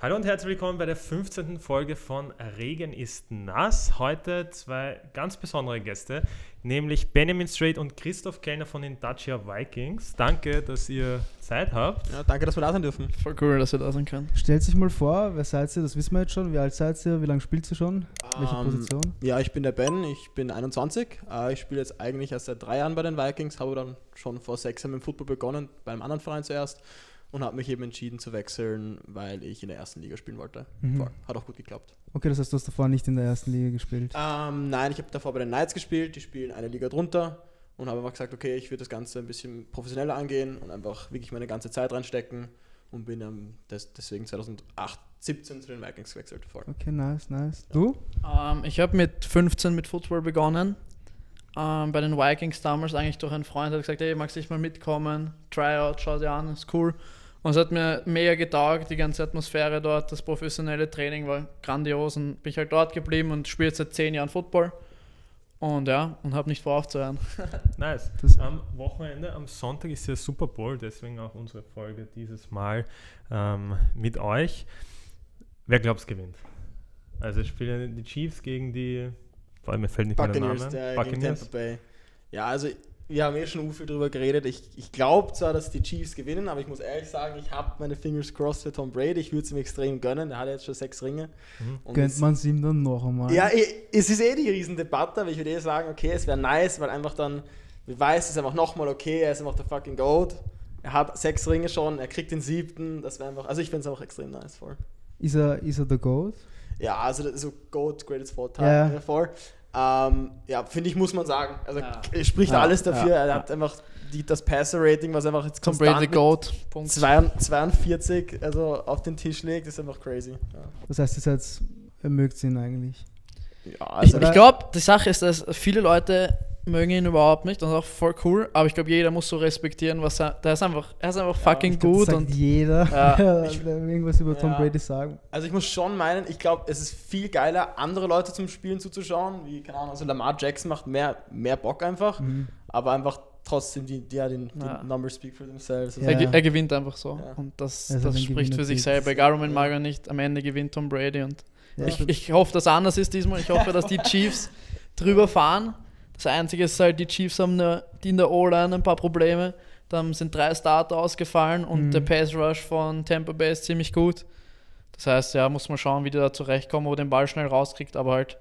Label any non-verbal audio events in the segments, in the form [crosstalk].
Hallo und herzlich willkommen bei der 15. Folge von Regen ist nass. Heute zwei ganz besondere Gäste, nämlich Benjamin Strait und Christoph Kellner von den Dacia Vikings. Danke, dass ihr Zeit habt. Ja, danke, dass wir da sein dürfen. Voll cool, dass wir da sein können. Stellt sich mal vor, wer seid ihr? Das wissen wir jetzt schon. Wie alt seid ihr? Wie lange spielt ihr schon? Welche Ähm, Position? Ja, ich bin der Ben, ich bin 21. Äh, ich spiele jetzt eigentlich erst seit drei Jahren bei den Vikings, habe dann schon vor sechs Jahren mit dem Football begonnen, bei einem anderen Verein zuerst und habe mich eben entschieden zu wechseln, weil ich in der ersten Liga spielen wollte. Mhm. Voll. Hat auch gut geklappt. Okay, das heißt, du hast davor nicht in der ersten Liga gespielt. Ähm, nein, ich habe davor bei den Knights gespielt, die spielen eine Liga drunter und habe einfach gesagt, okay, ich würde das Ganze ein bisschen professioneller angehen und einfach wirklich meine ganze Zeit reinstecken und bin ähm, des, deswegen 2008, 17 zu den Vikings gewechselt. Voll. Okay, nice, nice. Du? Ähm, ich habe mit 15 mit Football begonnen. Ähm, bei den Vikings damals eigentlich durch einen Freund hat gesagt, hey, magst du nicht mal mitkommen? Tryout, schau dir an, ist cool. Und es hat mir mega getaugt, die ganze Atmosphäre dort, das professionelle Training war grandios und bin ich halt dort geblieben und spiele seit 10 Jahren Football. Und ja, und habe nicht vor aufzuhören. [laughs] Nice. Das- Am Wochenende, am Sonntag ist ja Super Bowl, deswegen auch unsere Folge dieses Mal ähm, mit euch. Wer glaubt's gewinnt? Also spielen die Chiefs gegen die, vor allem mir fällt nicht mehr der Buccaneers, Name. der gegen Buccaneers. Tampa Bay. Ja, also wir haben eh schon viel drüber geredet. Ich, ich glaube zwar, dass die Chiefs gewinnen, aber ich muss ehrlich sagen, ich habe meine Fingers crossed für Tom Brady. Ich würde es ihm extrem gönnen. Der hat jetzt schon sechs Ringe. Mhm. Gönnt man es ihm dann noch einmal? Ja, eh, es ist eh die Riesendebatte, aber ich würde eh sagen, okay, es wäre nice, weil einfach dann, wir weiß, es ist einfach nochmal okay, er ist einfach der fucking Goat. Er hat sechs Ringe schon, er kriegt den siebten, das wäre einfach, also ich finde es einfach extrem nice voll. Ist er, ist er der Goat? Ja, also so Goat, Greatest of All Time, Ja. ja. Ähm, ja, finde ich, muss man sagen. Also Ja. es spricht Ja, alles dafür, ja, er hat einfach die, das Passer-Rating, was einfach jetzt Tom konstant Brady mit Goat. Punkt. 42 also auf den Tisch legt, ist einfach crazy. Ja, Das heißt, ihr seid, mögt ihn eigentlich. ja Ich, also ich glaube, die Sache ist, dass viele Leute mögen ihn überhaupt nicht und auch voll cool, aber ich glaube, jeder muss so respektieren, was er. Der ist einfach, er ist einfach fucking Ich glaub, gut das sagt und jeder, Ja. [laughs] Ich- irgendwas über Tom Ja. Brady sagen. Also ich muss schon meinen, ich glaube, es ist viel geiler, andere Leute zum Spielen zuzuschauen, wie, keine Ahnung, also Lamar Jackson macht mehr, mehr Bock einfach, Mhm. aber einfach trotzdem, die, die, ja, den, Ja. die Numbers speak for themselves. Ja. er, er gewinnt einfach so. Ja. Und das, ist das spricht für sich selber. Egal, ob man mag oder nicht, am Ende gewinnt Tom Brady und Ja, Ich, ich hoffe, dass anders ist diesmal. Ich hoffe, dass die [laughs] Chiefs drüber fahren. Das Einzige ist halt, die Chiefs haben eine, die in der O-Line ein paar Probleme. Dann sind drei Starter ausgefallen und Mhm. der Pass Rush von Tampa Bay ist ziemlich gut. Das heißt, ja, muss man schauen, wie die da zurechtkommen, wo den Ball schnell rauskriegt. Aber halt,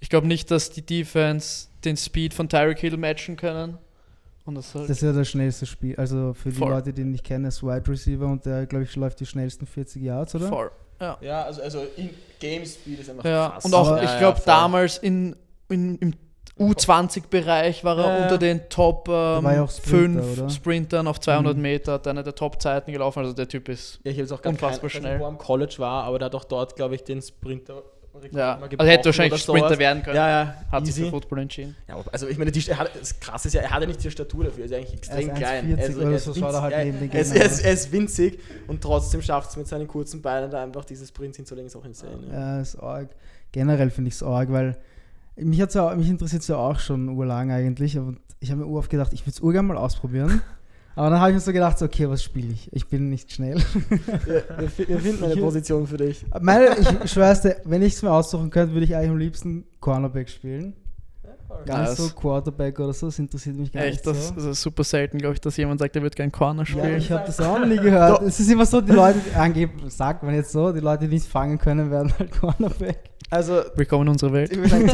ich glaube nicht, dass die Defense den Speed von Tyreek Hill matchen können. Und das halt, Das ist ja das schnellste Spiel. Also für die Voll. Leute, die ihn nicht kennen, ist Wide Receiver und der, glaube ich, läuft die schnellsten 40 Yards, oder? voll. Ja. Ja, also, also in Game Speed ist einfach Ja, krass. und auch, Aber- ich Ja, glaube, ja, damals in, in, im U20-Bereich war er Ja, ja. unter den Top ähm, war ja auch Sprinter, 5 oder? Sprintern auf 200 Mhm. Meter, hat einer der Top-Zeiten gelaufen. Also der Typ ist. Ja, ich auch gar Unfassbar kein, schnell. wo er am College war, aber der hat auch dort, glaube ich, den Sprinter Ja, also hätte wahrscheinlich Sprinter sowas. werden können. Ja, ja, Hat sich easy. für Football entschieden. Ja, also ich meine, die, er hat, das Krasse ist ja, er hat ja nicht die Statur dafür, er ist eigentlich extrem Er ist klein. 1,40 Also, oder er ist so, schaut er halt winzig- er, ist, Gegnern ist, er ist winzig und trotzdem schafft es mit seinen kurzen Beinen da einfach diese Sprints hinzulegen, ist auch insane. Ja. Ja, ist arg. Generell finde ich es arg, weil mich, hat's ja, mich interessiert es ja auch schon urlang eigentlich. Und ich habe mir ur oft gedacht, ich würde es urgern mal ausprobieren. [laughs] Aber dann habe ich mir so gedacht, so, okay, was spiele ich? Ich bin nicht schnell. Wir, wir, wir finden eine [laughs] Position für dich. Meine, ich schwör's dir, wenn ich es mir aussuchen könnte, würde ich eigentlich am liebsten Cornerback spielen. Gar Ja, nicht so Quarterback oder so, das interessiert mich gar Echt, nicht das, so. das ist super selten, glaube ich, dass jemand sagt, er wird kein Corner Ja, spielen. ich habe das auch noch nie gehört. es ist immer so, die Leute, angeben, sagt man jetzt so, die Leute, die nicht fangen können, werden halt Cornerback. Also, Willkommen in unserer Welt. sagen,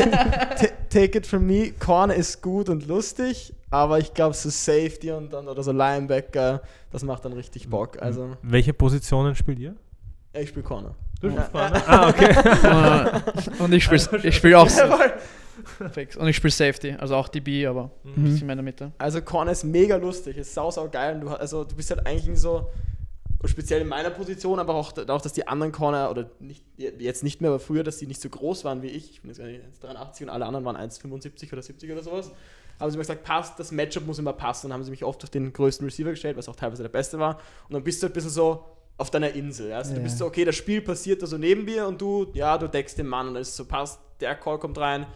take it from me, Corner ist gut und lustig, aber ich glaube, so Safety und dann oder so Linebacker, das macht dann richtig Bock. Also, Welche Positionen spielt ihr? ja, ich spiele Corner. Du Ja. Ah, okay. [laughs] Und- ich spiele ich spiel auch [laughs] Jawohl. Fix. Und ich spiele Safety, also auch DB, aber ein Mhm. bisschen mehr in der Mitte. Also Corner ist mega lustig, ist sau, sau geil. Und du, also, du bist halt eigentlich so, speziell in meiner Position, aber auch, auch, dass die anderen Corner, oder nicht, jetzt nicht mehr, aber früher, dass die nicht so groß waren wie ich. Ich bin jetzt 1,83 und alle anderen waren 1,75 oder 70 oder sowas. Haben sie mir gesagt, passt, das Matchup muss immer passen. Und dann haben sie mich oft auf den größten Receiver gestellt, was auch teilweise der beste war. Und dann bist du halt ein bisschen so auf deiner Insel. Ja? Also Ja. Du bist so, okay, das Spiel passiert da so neben dir und du, ja, du deckst den Mann und dann ist es so, passt, der Call kommt rein,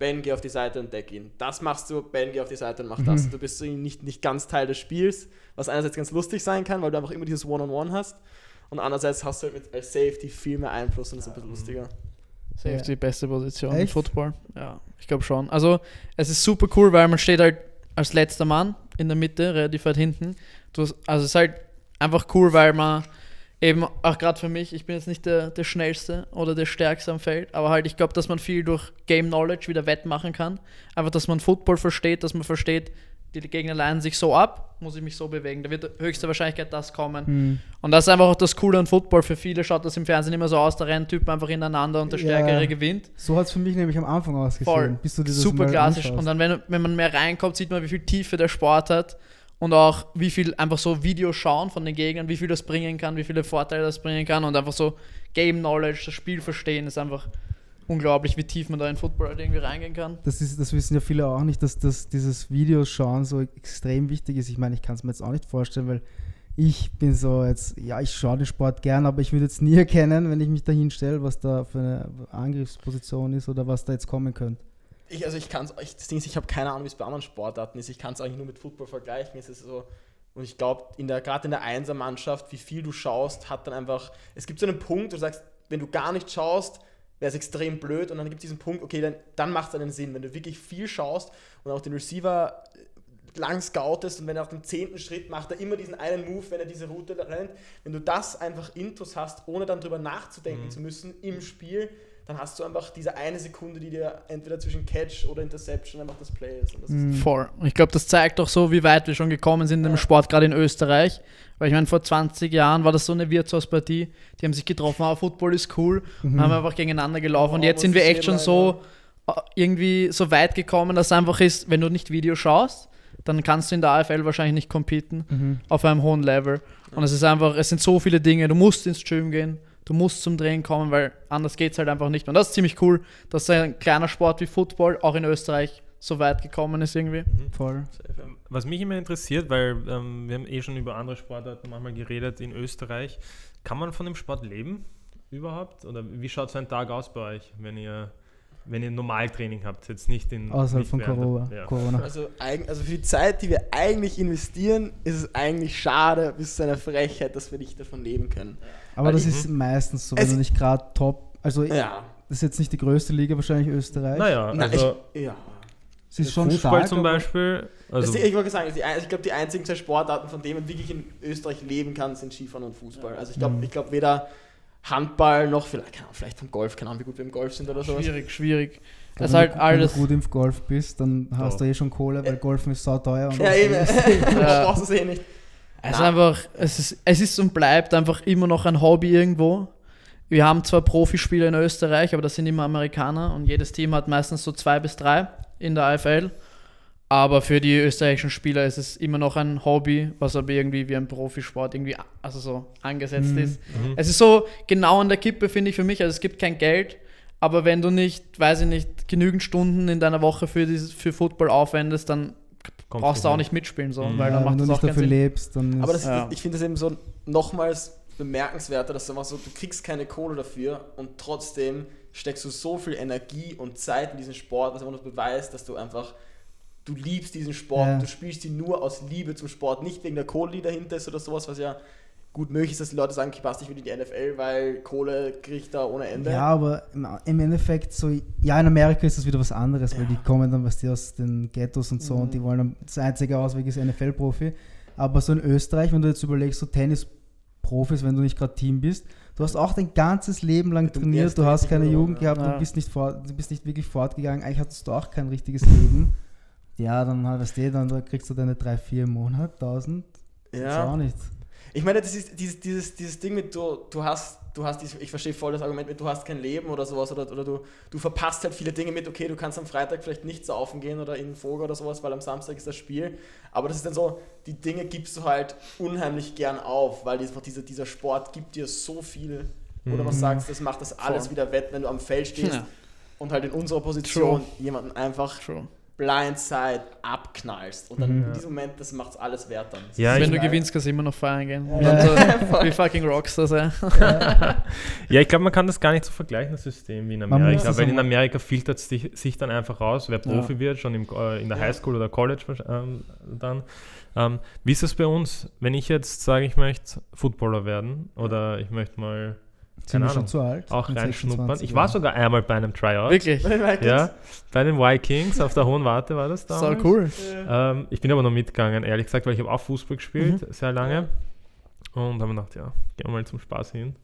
Ben, geh auf die Seite und deck ihn. Das machst du, Ben, geh auf die Seite und mach das. Du bist so nicht, nicht ganz Teil des Spiels, was einerseits ganz lustig sein kann, weil du einfach immer dieses One-on-One hast. Und andererseits hast du halt mit, als Safety viel mehr Einfluss und das ist ein bisschen lustiger. Safety beste Position im Echt? Football. Ja, ich glaube schon. Also es ist super cool, weil man steht halt als letzter Mann in der Mitte, relativ weit hinten. Du hast, also es ist halt einfach cool, weil man eben, auch gerade für mich, ich bin jetzt nicht der, der schnellste oder der stärkste am Feld, aber halt ich glaube, dass man viel durch Game Knowledge wieder wettmachen kann. Einfach, dass man Football versteht, dass man versteht, die Gegner leinen sich so ab, muss ich mich so bewegen. Da wird höchste Wahrscheinlichkeit das kommen. Hm. Und das ist einfach auch das Coole an Football. Für viele schaut das im Fernsehen immer so aus, da rennen Typen einfach ineinander und der Ja. Stärkere gewinnt. So hat es für mich nämlich am Anfang ausgesehen. Voll. Super klassisch. Und dann, wenn, wenn man mehr reinkommt, sieht man, wie viel Tiefe der Sport hat und auch wie viel einfach so Videos schauen von den Gegnern, wie viel das bringen kann, wie viele Vorteile das bringen kann und einfach so Game Knowledge, das Spiel verstehen, ist einfach unglaublich, wie tief man da in Football halt irgendwie reingehen kann. das, ist, das wissen ja viele auch nicht, dass das, dieses Videoschauen so extrem wichtig ist. Ich meine, ich kann es mir jetzt auch nicht vorstellen, weil ich bin so jetzt, ja, ich schaue den Sport gern, aber ich würde jetzt nie [laughs] erkennen, wenn ich mich da hinstelle, was da für eine Angriffsposition ist oder was da jetzt kommen könnte. Ich, also ich kann es, ich, das Ding ist, ich habe keine Ahnung, wie es bei anderen Sportarten ist. Ich kann es eigentlich nur mit Football vergleichen. Es ist so, und ich glaube, in der, gerade in der Einser-Mannschaft, wie viel du schaust, hat dann einfach, es gibt so einen Punkt, wo du sagst, wenn du gar nicht schaust, wäre es extrem blöd und dann gibt es diesen Punkt, okay, dann, dann macht es einen Sinn, wenn du wirklich viel schaust und auch den Receiver äh, lang scoutest und wenn er auf dem zehnten Schritt macht er immer diesen einen Move, wenn er diese Route rennt. Wenn du das einfach intus hast, ohne dann drüber nachzudenken zu müssen im Spiel, dann hast du einfach diese eine Sekunde, die dir entweder zwischen Catch oder Interception einfach das Play ist. Und das ist Voll. Und ich glaube, das zeigt doch so, wie weit wir schon gekommen sind im Sport, gerade in Österreich. Weil ich meine, vor 20 Jahren war das so eine Wirtshauspartie, die haben sich getroffen, ah, Football ist cool, und haben einfach gegeneinander gelaufen. Und Oh, jetzt sind wir echt schon sehen, so äh, irgendwie so weit gekommen, dass es einfach ist, wenn du nicht Video schaust, dann kannst du in der AFL wahrscheinlich nicht competen auf einem hohen Level. Und es ist einfach, es sind so viele Dinge, du musst ins Gym gehen, du musst zum Drehen kommen, weil anders geht es halt einfach nicht. Und das ist ziemlich cool, dass ein kleiner Sport wie Football auch in Österreich so weit gekommen ist irgendwie. Voll. Was mich immer interessiert, weil ähm, wir haben eh schon über andere Sportarten manchmal geredet in Österreich, kann man von dem Sport leben überhaupt? Oder wie schaut so ein Tag aus bei euch, wenn ihr, wenn ihr Normaltraining habt? Jetzt nicht in. Außerhalb nicht von Corona. Ja. Corona. Also, also für die Zeit, die wir eigentlich investieren, ist es eigentlich schade, bis zu einer Frechheit, dass wir nicht davon leben können. Aber Weil das ich- ist meistens so, wenn du nicht gerade top, also Ja. das ist jetzt nicht die größte Liga wahrscheinlich Österreich. Naja, Na, also ich, ja. es ist schon Fußball stark. zum Beispiel. Also, ich wollte sagen, die, ich glaube, die einzigen zwei Sportarten, von denen man wirklich in Österreich leben kann, sind Skifahren und Fußball. Also ich glaube, Mhm. ich glaube weder Handball noch vielleicht, keine Ahnung, vielleicht vom Golf, keine Ahnung, wie gut wir im Golf sind oder sowas. Schwierig, schwierig. Aber Das ist halt wenn, alles. Wenn du gut im Golf bist, dann hast Ja. du eh schon Kohle, weil Golfen ist sauteuer. und Ja, eben. [laughs] Ja. brauchst es eh nicht. Es ist Na. einfach, es ist, es ist und bleibt einfach immer noch ein Hobby irgendwo. Wir haben zwar Profispieler in Österreich, aber das sind immer Amerikaner und jedes Team hat meistens so zwei bis drei in der AFL. Aber für die österreichischen Spieler ist es immer noch ein Hobby, was aber irgendwie wie ein Profisport irgendwie also so angesetzt Mhm. ist. Es ist so genau an der Kippe, finde ich für mich. Also es gibt kein Geld, aber wenn du nicht, weiß ich nicht, genügend Stunden in deiner Woche für, dieses, für Football aufwendest, dann Kommst brauchst du auch hin. nicht mitspielen, so, Mhm. weil ja, dann wenn macht du das auch nicht dafür Sinn. lebst, dann Aber das, Ja. ich finde das eben so nochmals bemerkenswerter, dass du einfach so, du kriegst keine Kohle dafür und trotzdem steckst du so viel Energie und Zeit in diesen Sport, was einfach nur beweist, dass du einfach, du liebst diesen Sport, Ja. du spielst ihn nur aus Liebe zum Sport, nicht wegen der Kohle, die dahinter ist oder sowas, was ja gut möglich ist, dass die Leute sagen, ich passt nicht wieder in die NFL, weil Kohle kriegt da ohne Ende. Ja, aber im, Endeffekt so, ja, in Amerika ist das wieder was anderes, weil Ja. die kommen dann, was die aus den Ghettos und so Mhm. und die wollen dann, das einzige Ausweg ist NFL-Profi. Aber so in Österreich, wenn du jetzt überlegst, so Tennis-Profis, wenn du nicht gerade Team bist, du hast auch dein ganzes Leben lang trainiert, du hast keine Jugend gehabt, Ja. du bist nicht fort, du bist nicht wirklich fortgegangen, eigentlich hattest du auch kein richtiges Leben. Ja, dann weißt du, dann kriegst du deine 3, 4 im Monat, 1000. Das ist auch nicht. Ich meine, das ist dieses, dieses, dieses Ding mit, du, du hast, du hast ich verstehe voll das Argument mit, du hast kein Leben oder sowas, oder, oder du, du verpasst halt viele Dinge mit, okay, du kannst am Freitag vielleicht nicht saufen gehen oder in den Vogel oder sowas, weil am Samstag ist das Spiel. Aber das ist dann so, die Dinge gibst du halt unheimlich gern auf, weil einfach dieser, dieser Sport gibt dir so viel, wo du Mhm. was sagst, das macht das alles Voll. wieder wett, wenn du am Feld stehst Ja. und halt in unserer Position jemanden einfach True. Blindside abknallst. Und dann Mhm. in diesem Moment, das macht alles wert dann. Das Ja, Wenn du geil. gewinnst, kannst du immer noch feiern gehen. Und Ja. [laughs] wie fucking Rockstars, ey. Ja, ich glaube, man kann das gar nicht so vergleichen, das System wie in Amerika. Weil in Amerika filtert es sich, sich dann einfach raus, wer Ja. Profi wird, schon im, äh, in der Ja. Highschool oder College ähm, dann. Ähm, wie ist das bei uns? Wenn ich jetzt sage, ich möchte Footballer werden oder ich möchte mal Wir schon zu alt? auch reinschnuppern. 26 Ich war sogar einmal bei einem Tryout. Wirklich. Bei den Vikings? Ja, bei den Vikings auf der Hohen Warte war das So damals. cool. Ja. Ähm, ich bin aber noch mitgegangen, ehrlich gesagt, weil ich habe auch Fußball gespielt, Mhm. sehr lange. Und habe mir gedacht, ja, gehen wir mal zum Spaß hin.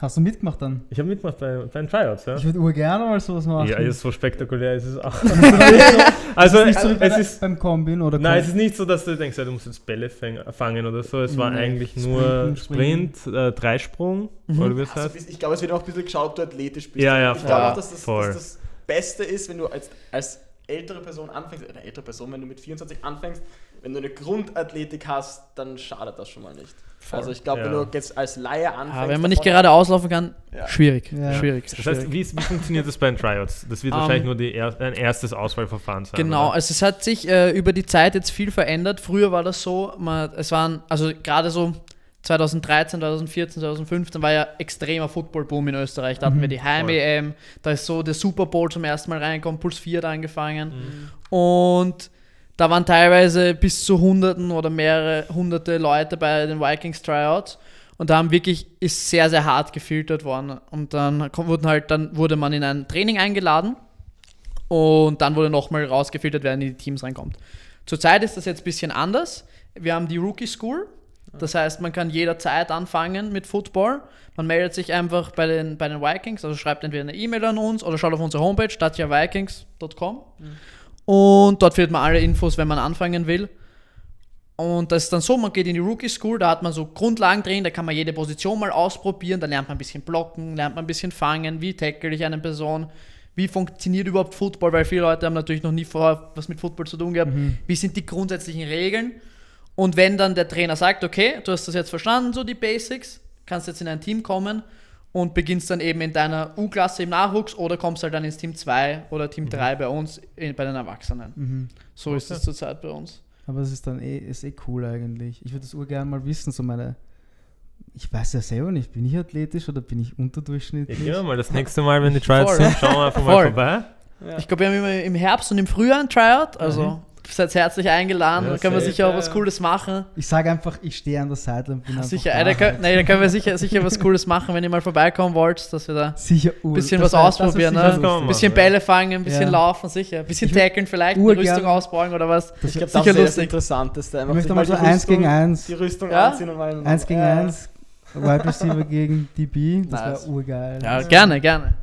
Hast du mitgemacht dann? Ich habe mitgemacht bei, bei den Tryouts, ja. Ich würde urgerne mal sowas machen. Ja, ist so spektakulär ist [laughs] [laughs] es auch. also, also, nicht so bei es ist, beim Kombin oder nein, es Kom- ist nicht so, dass du denkst, ja, du musst jetzt Bälle fangen oder so. Es war Nee, eigentlich Sprinten, nur springen. Sprint, äh, Dreisprung, Mhm. oder wie es Also, heißt. ich glaube, es wird auch ein bisschen geschaut, ob du athletisch bist. Ja, ja, ich voll. glaube auch, dass das, Voll. dass das Beste ist, wenn du als, als ältere Person anfängst, oder ältere Person, wenn du mit 24 anfängst, wenn du eine Grundathletik hast, dann schadet das schon mal nicht. Also ich glaube, wenn Ja. du jetzt als Laie anfängst... Ja, wenn man nicht gerade auslaufen kann, Ja. schwierig. Ja. Schwierig. Das heißt, wie, ist- wie funktioniert das bei den Tryouts? Das wird Ähm, wahrscheinlich nur die er ein erstes Auswahlverfahren sein. Genau, oder? also es hat sich äh, über die Zeit jetzt viel verändert. Früher war das so, man, es waren, also gerade so 2013, 2014, 2015 war ja extremer Football-Boom in Österreich. Da hatten Mhm, wir die Heim-EM, da ist so der Super Bowl zum ersten Mal reingekommen, Puls 4 hat angefangen. Mhm. Und da waren teilweise bis zu Hunderten oder mehrere hunderte Leute bei den Vikings Tryouts. Und da haben wirklich, ist sehr, sehr hart gefiltert worden. Und dann wurden halt, dann wurde man in ein Training eingeladen und dann wurde nochmal rausgefiltert, wer in die Teams reinkommt. Zurzeit ist das jetzt ein bisschen anders. Wir haben die Rookie School. Das heißt, man kann jederzeit anfangen mit Football. Man meldet sich einfach bei den, bei den Vikings, also schreibt entweder eine E-Mail an uns oder schaut auf unsere Homepage, stadtjavikings.com. Und dort findet man alle Infos, wenn man anfangen will. Und das ist dann so, man geht in die Rookie School, da hat man so Grundlagen drin, da kann man jede Position mal ausprobieren, da lernt man ein bisschen blocken, lernt man ein bisschen fangen, wie tackle ich eine Person, wie funktioniert überhaupt Football, weil viele Leute haben natürlich noch nie vorher was mit Football zu tun gehabt, wie sind die grundsätzlichen Regeln. Und wenn dann der Trainer sagt, okay, du hast das jetzt verstanden, so die Basics, kannst jetzt in ein Team kommen und beginnst dann eben in deiner U-Klasse im Nachwuchs oder kommst halt dann ins Team 2 oder Team 3 bei uns, in, bei den Erwachsenen. Mhm. So ist es zurzeit bei uns. Aber es ist dann eh, ist eh cool eigentlich. Ich würde das urgern mal wissen, so meine. Ich weiß ja selber nicht, bin ich athletisch oder bin ich Ja, unterdurchschnittlich? gehen wir mal das nächste Mal, wenn die [laughs] Tryouts Voll. sind, schauen wir einfach mal Voll. vorbei. Ja. Ich glaube, wir haben immer im Herbst und im Frühjahr ein Tryout, also Mhm. Seid herzlich eingeladen, Ja, da können wir sicher auch was. Cooles machen. Ich sage einfach, ich stehe an der Seite und bin einfach Sicher, da da, können, nee, da können wir sicher, sicher was Cooles machen, wenn ihr mal vorbeikommen wollt, dass wir da [laughs] Sicher ur- bisschen das was wär ausprobieren, ne? Ein bisschen. Bälle fangen, ein bisschen Ja. laufen, sicher, ein bisschen tackeln vielleicht, urgern- Rüstung ausbauen oder was. Das Ich glaube, wär- das Sicher das. Interessanteste. ich möchte mal so die 1 gegen 1, Die Rüstung Ja? anziehen und mal... 1 gegen. 1, Wide Receiver gegen DB, das Nice. wäre urgeil. Ja, gerne, gerne.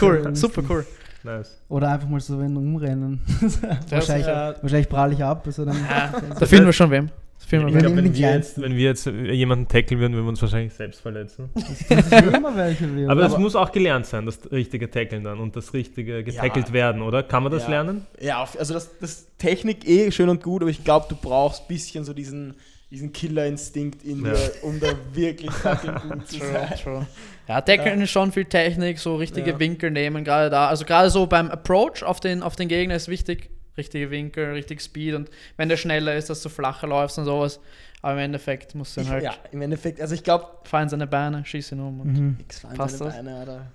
Cool, super cool. Nice. Oder einfach mal so wenn umrennen. [laughs] wahrscheinlich, Ja. wahrscheinlich prahle ich ab. Also dann, Ja, da finden wir schon wem. Ich glaube, wenn, wir jetzt- wenn wir jetzt jemanden tackeln würden, würden wir uns wahrscheinlich selbst verletzen. [laughs] das ist immer welche wäre. Aber es muss auch gelernt sein, das richtige Tackeln dann und das richtige getackelt Ja. werden, oder? Kann man das Ja. lernen? Ja, also das, das Technik eh schön und gut, aber ich glaube, du brauchst ein bisschen so diesen, diesen Killerinstinkt in Ja. dir, um da wirklich fucking gut [laughs] zu True, sein. true. Ja, Tackeln ist schon viel Technik, so richige Ja. Winkel nehmen, gerade da. Also gerade so beim Approach auf den, auf den Gegner ist wichtig. Richtige Winkel, richtig Speed und wenn der schneller ist, dass du flacher läufst und sowas. Aber im Endeffekt musst du Ich, dann halt ja, im Endeffekt, also ich glaube, fallen seine Beine, schieß ihn um. Und Mhm. Passt seine das? Beine, Alter.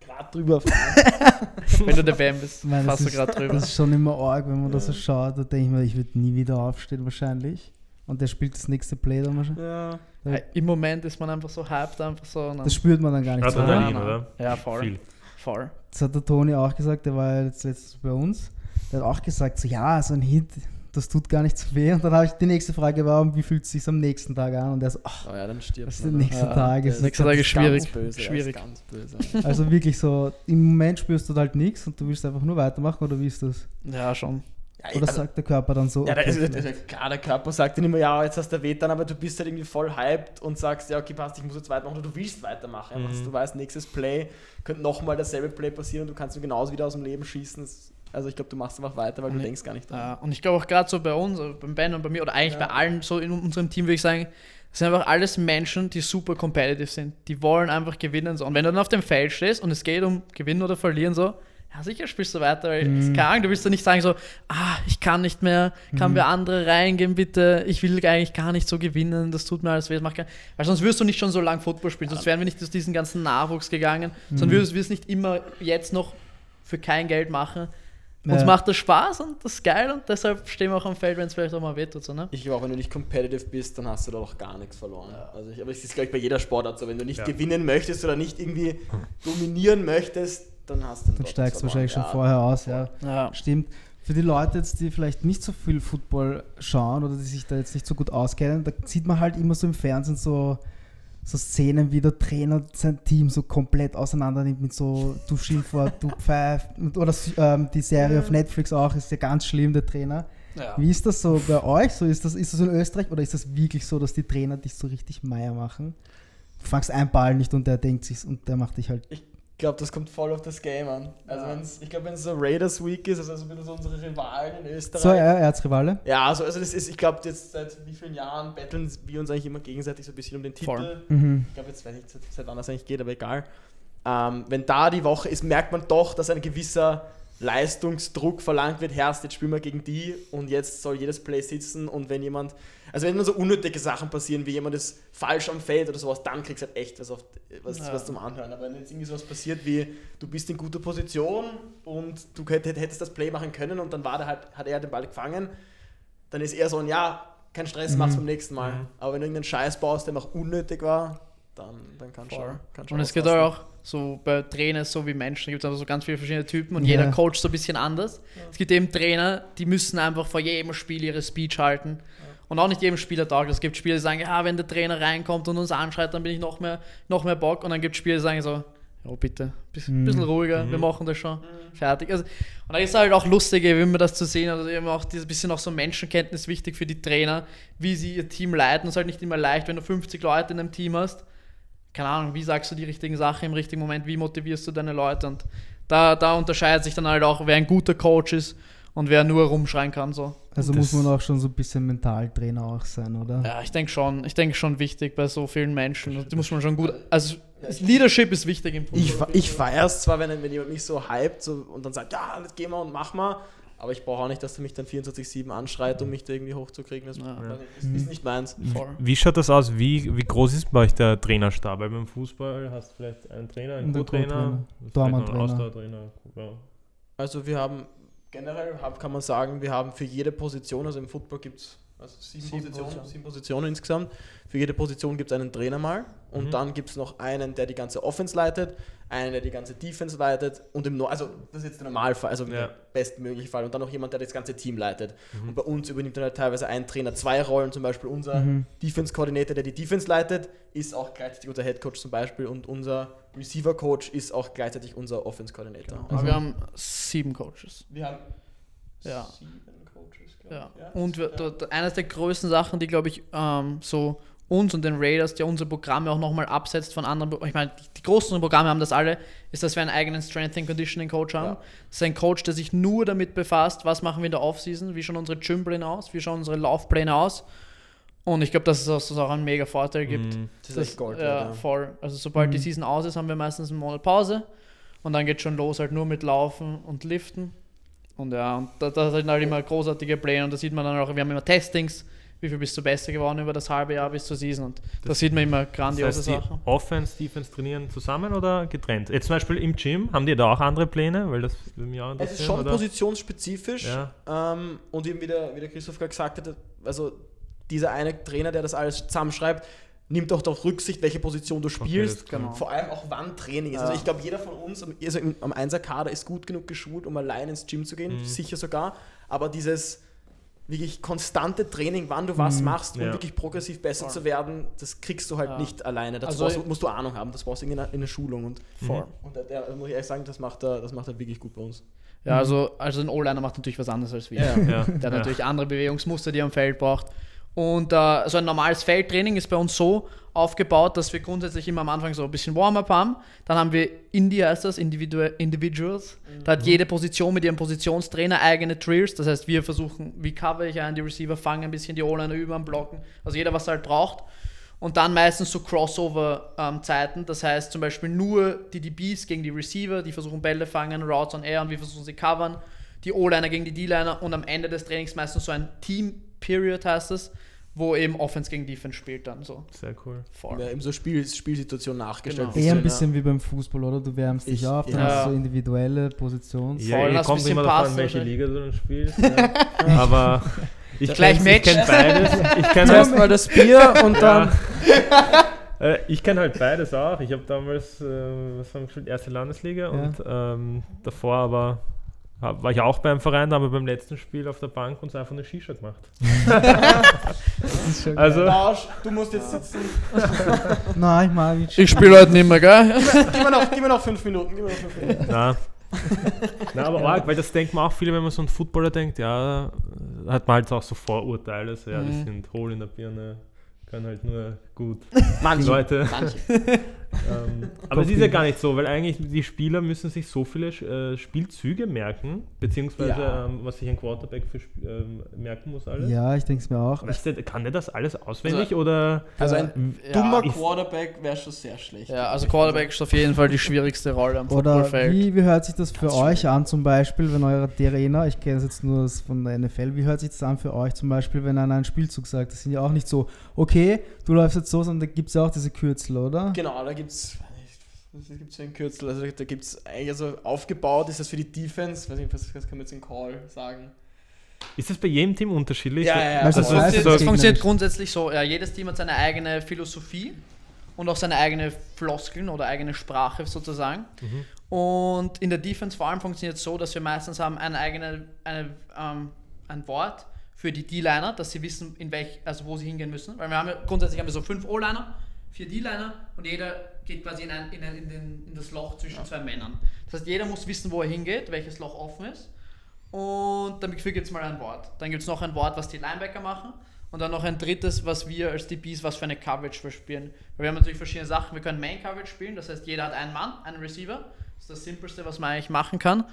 Gerade drüber fahren. [laughs] Wenn du der Bam bist, das, fast du ist, gerade drüber. das ist schon immer arg, wenn man da so schaut. Da denke ich mir, ich würde nie wieder aufstehen wahrscheinlich. Und der spielt das nächste Play dann wahrscheinlich. ja. Ja, Im Moment ist man einfach so hyped, einfach so. Das spürt man dann gar nicht so. Adrenalin, oder? ja, voll. Viel. voll. Das hat der Toni auch gesagt, der war ja jetzt letztens bei uns. Der hat auch gesagt, so ja, so ein Hit, das tut gar nicht so weh. Und dann habe ich die nächste Frage war, wie fühlt es sich am nächsten Tag an? Und er so, ach, Oh ja, dann stirbt das ist der nächste Ja, Tag. der Ist Nächster Tag ist Ganz schwierig. böse, schwierig. Er ist ganz böse. Also wirklich so, im Moment spürst du halt nichts und du willst einfach nur weitermachen oder wie ist das? Ja, schon. Ja, Oder also- sagt der Körper dann so, Ja, okay, ist, ist, klar, der Körper sagt dann immer, ja, jetzt hast du weh dann, aber du bist halt irgendwie voll hyped und sagst, ja, okay, passt, ich muss jetzt weitermachen oder du willst weitermachen. Mhm. du weißt, nächstes Play könnte nochmal dasselbe Play passieren und du kannst nur genauso wieder aus dem Leben schießen. Also ich glaube, du machst einfach weiter, weil du Nee. denkst gar nicht dran. Ja, und ich glaube auch gerade so bei uns, also beim Ben und bei mir, oder eigentlich Ja. bei allen so in unserem Team, würde ich sagen, das sind einfach alles Menschen, die super competitive sind. Die wollen einfach gewinnen. So. Und wenn du dann auf dem Feld stehst und es geht um Gewinnen oder Verlieren, so, ja, sicher spielst du weiter. Weil, Mhm. keine Ahnung, du willst ja nicht sagen so, ah, ich kann nicht mehr, kann Mhm. wir andere reingehen, bitte. Ich will eigentlich gar nicht so gewinnen, das tut mir alles weh. das macht kein- Weil sonst wirst du nicht schon so lange Football spielen, sonst wären wir nicht aus diesen ganzen Nachwuchs gegangen, Mhm. sondern würdest wir es nicht immer jetzt noch für kein Geld machen. Uns Ja. macht das Spaß und das ist geil und deshalb stehen wir auch am Feld, wenn es vielleicht auch mal wehtut. So, ne? Ich glaube auch, wenn du nicht competitive bist, dann hast du da doch gar nichts verloren. Also ich, aber es ist, glaube ich, bei jeder Sportart so. Wenn du nicht Ja. gewinnen möchtest oder nicht irgendwie dominieren möchtest, dann hast du Dann steigst du wahrscheinlich schon Ja. vorher aus, ja. Ja. Stimmt. Für die Leute jetzt, die vielleicht nicht so viel Football schauen oder die sich da jetzt nicht so gut auskennen, da sieht man halt immer so im Fernsehen so, so Szenen, wie der Trainer sein Team so komplett auseinander nimmt mit so du Schimpfwort, [laughs] du Pfeif oder ähm, die Serie auf Netflix auch, ist ja ganz schlimm, der Trainer. Wie ist das so bei euch? So ist, das, ist das in Österreich oder ist das wirklich so, dass die Trainer dich so richtig Meier machen? Du fangst einen Ball nicht und der denkt sich und der macht dich halt. Ich glaube, das kommt voll auf das Game an. Also wenn's, ich glaube, wenn es so Raiders Week ist, also so ein bisschen so unsere Rivalen in Österreich. So, er, Erzrivale? Ja, also, also das ist, ich glaube, jetzt seit wie vielen Jahren betteln wir uns eigentlich immer gegenseitig so ein bisschen um den Titel. Mhm. Ich glaube, jetzt weiß ich nicht, seit, seit wann das eigentlich geht, aber egal. Ähm, wenn da die Woche ist, merkt man doch, dass ein gewisser Leistungsdruck verlangt wird. Herrst, jetzt spielen wir gegen die und jetzt soll jedes Play sitzen und wenn jemand, also wenn immer so unnötige Sachen passieren, wie jemand ist falsch am Feld oder sowas, dann kriegst du halt echt was, auf, was, Ja. was zum Anhören. Aber wenn jetzt irgendwie sowas passiert wie, du bist in guter Position und du hätt- hättest das Play machen können und dann war der halt, hat er den Ball gefangen, dann ist eher so ein, ja, kein Stress, Mhm. mach's beim nächsten Mal. Mhm. Aber wenn du irgendeinen Scheiß baust, der noch unnötig war, dann, dann kann schon, Und es geht auch so bei Trainern so wie Menschen, gibt es einfach so ganz viele verschiedene Typen und Ja. jeder Coach so ein bisschen anders. Es gibt eben Trainer, die müssen einfach vor jedem Spiel ihre Speech halten. Und auch nicht jedem Spieler taugt. Es gibt Spieler, die sagen, ja, wenn der Trainer reinkommt und uns anschreit, dann bin ich noch mehr, noch mehr Bock. Und dann gibt es Spieler, die sagen so, ja bitte, bisschen, Mhm. bisschen ruhiger, wir machen das schon. Fertig. Also, und da ist halt auch lustig, wie man das zu sehen. Also eben auch dieses bisschen auch so Menschenkenntnis wichtig für die Trainer, wie sie ihr Team leiten. Es ist halt nicht immer leicht, wenn du 50 Leute in einem Team hast keine Ahnung, wie sagst du die richtigen Sachen im richtigen Moment, wie motivierst du deine Leute und da, da unterscheidet sich dann halt auch, wer ein guter Coach ist und wer nur rumschreien kann. So. Also Das- muss man auch schon so ein bisschen Mentaltrainer auch sein, oder? Ja, ich denke schon, ich denke schon wichtig bei so vielen Menschen. Da muss man schon gut, also Leadership ist wichtig im Ich, Fußball. fe- ich feiere es zwar, wenn, wenn jemand mich so hypt so, und dann sagt, ja, jetzt gehen wir und mach mal, aber ich brauche auch nicht, dass du mich dann 24-7 anschreit, um mich da irgendwie hochzukriegen. Das Ja. das ist nicht meins. Wie schaut das aus? Wie, wie groß ist bei euch der Trainerstab? Weil beim Fußball hast du vielleicht einen Trainer, einen Co-Trainer, einen. Ausdauertrainer. Ja. Also wir haben generell, kann man sagen, wir haben für jede Position, also im Football gibt es also sieben, Sieben Positionen, Positionen. sieben Positionen insgesamt. Für jede Position gibt es einen Trainer mal und Mhm. dann gibt es noch einen, der die ganze Offense leitet, einen, der die ganze Defense leitet und im, No- also das ist jetzt der Normalfall, also Ja. der bestmögliche Fall und dann noch jemand, der das ganze Team leitet. Mhm. Und bei uns übernimmt dann halt teilweise ein Trainer zwei Rollen, zum Beispiel unser Mhm. Defense-Coordinator, der die Defense leitet, ist auch gleichzeitig unser Head Coach zum Beispiel und unser Receiver-Coach ist auch gleichzeitig unser Offense-Coordinator. Aber wir haben sieben Coaches. Wir haben Ja. sieben Ja. Und wir, da, da, eines der größten Sachen, die, glaube ich, ähm, so uns und den Raiders, die unsere Programme auch nochmal absetzt von anderen, ich meine, die, die großen Programme haben das alle, ist, dass wir einen eigenen Strength and Conditioning Coach haben. Ja. Das ist ein Coach, der sich nur damit befasst, was machen wir in der Offseason, wie schauen unsere Gympläne aus, wie schauen unsere Laufpläne aus. Und ich glaube, dass es auch, auch einen mega Vorteil gibt. Mhm. Das ist echt Gold. ja, voll. Also sobald die Mhm. Season aus ist, haben wir meistens einen Monat Pause und dann geht schon los halt nur mit Laufen und Liften. Und ja, und da, da sind halt immer großartige Pläne und da sieht man dann auch, wir haben immer Testings, wie viel bist du besser geworden über das halbe Jahr bis zur Season und da Das- sieht man immer Das grandiose heißt, die Sachen. Offense, Defense trainieren zusammen oder getrennt? Jetzt zum Beispiel im Gym, haben die da auch andere Pläne? Weil das mich auch Es ist schon oder? positionsspezifisch Ja. ähm, und eben wie der, wie der Christoph gerade gesagt hat, also dieser eine Trainer, der das alles zusammenschreibt, nimmt auch darauf Rücksicht, welche Position du spielst. das kann- Genau. Vor allem auch wann Training ist. Ja. Also ich glaube, jeder von uns am- also im, am 1er Kader ist gut genug geschult, um allein ins Gym zu gehen, Mhm. sicher sogar. Aber dieses wirklich konstante Training, wann du was Mhm. machst, um Ja. wirklich progressiv besser Voll. zu werden, das kriegst du halt Ja. nicht alleine. Dazu Also- brauchst, musst du Ahnung haben, das brauchst du in einer, in einer Schulung. Und, Voll. und der, der, muss ich ehrlich sagen, das macht er, das macht er wirklich gut bei uns. Ja, also, also ein O-Liner macht natürlich was anderes als wir. Ja. Ja. [laughs] Der hat ja. natürlich andere Bewegungsmuster, die er am Feld braucht. Und äh, so ein normales Feldtraining ist bei uns so aufgebaut, dass wir grundsätzlich immer am Anfang so ein bisschen Warm-up haben. Dann haben wir Indie, heißt das, Individu Individuals. Da hat jede Position mit ihrem Positionstrainer eigene Drills. Das heißt, wir versuchen, wie cover ich einen, die Receiver fangen ein bisschen die O-Liner über Blocken. Also jeder, was er halt braucht. Und dann meistens so Crossover-Zeiten. das heißt zum Beispiel nur die DBs gegen die Receiver, die versuchen Bälle fangen, Routes on Air und wir versuchen sie covern. Die O-Liner gegen die D-Liner und am Ende des Trainings meistens so ein Team-Period heißt es, wo eben Offense gegen Defense spielt dann so. Sehr cool. Voll. Ja, eben so Spiel, Spielsituation nachgestellt. Genau. Eher ein bisschen, bisschen wie beim Fußball, oder? Du wärmst dich Ich- auf, dann ja. hast du so individuelle Positions. Ja, Voll, ein kommt bisschen immer davon, Pass welche. Liga du dann spielst. Ja. [laughs] Aber ich Gleich kenne beides. Ich kenne [laughs] Zuerst mal das Bier und dann. [laughs] Äh, ich kenne halt beides auch. Ich habe damals, äh, was haben wir gespielt, erste Landesliga und ähm, davor aber war ich auch beim Verein, da haben wir beim letzten Spiel auf der Bank uns einfach eine Shisha gemacht. [laughs] Das ist schon Also, Lausch, du musst jetzt sitzen. [laughs] Nein, ich mag nicht. Ich spiele heute nicht mehr, gell? Gib mir noch, gib mir noch fünf Minuten. Gib mir noch fünf Minuten. [laughs] na. na, aber arg, weil das denkt man auch viele, wenn man so einen Footballer denkt, ja, hat man halt auch so Vorurteile, so, ja, die Mhm. sind hohl in der Birne, können halt nur gut Manche. Leute. Manche. Ähm, [laughs] aber es ist ja gar nicht so, weil eigentlich die Spieler müssen sich so viele äh, Spielzüge merken, beziehungsweise Ja. ähm, was sich ein Quarterback für, ähm, merken muss alles. Ja, ich denke es mir auch. Weißt du, kann der das alles auswendig Also- oder Also ein Ja, dummer ich- Quarterback wäre schon sehr schlecht. Ja, also Quarterback ist auf jeden Fall die schwierigste Rolle am Oder Footballfeld. wie, wie hört sich das für Ganz euch an, zum Beispiel, wenn euer Trainer, ich kenne es jetzt nur aus- von der NFL, wie hört sich das an für euch zum Beispiel, wenn einer einen Spielzug sagt? Das sind ja auch nicht so, okay, du läufst jetzt so, sondern da gibt es ja auch diese Kürzel, oder? Genau, da gibt es. Was gibt es für einen Kürzel? Also da gibt es eigentlich, also aufgebaut ist das für die Defense. Weiß nicht, was, was kann man jetzt in Call sagen? ist das bei jedem Team unterschiedlich? Ja, ja, ja. Also Das voll. das heißt, das funktioniert grundsätzlich so, ja, jedes Team hat seine eigene Philosophie und auch seine eigene Floskeln oder eigene Sprache sozusagen. Und in der Defense vor allem funktioniert es so, dass wir meistens haben eine eigene, eine, ähm, ein Wort für die D-Liner, dass sie wissen, in welch, also wo sie hingehen müssen. Weil wir haben ja, grundsätzlich haben wir so fünf O-Liner, vier D-Liner und jeder geht quasi in, ein, in, ein, in, den, in das Loch zwischen zwei Männern. Das heißt, jeder muss wissen, wo er hingeht, welches Loch offen ist. Und dafür gibt es mal ein Wort. Dann gibt es noch ein Wort, was die Linebacker machen. Und dann noch ein drittes, was wir als DBs, was für eine Coverage wir spielen. Weil wir haben natürlich verschiedene Sachen. Wir können Main Coverage spielen, das heißt, jeder hat einen Mann, einen Receiver. Das ist das Simpelste, was man eigentlich machen kann.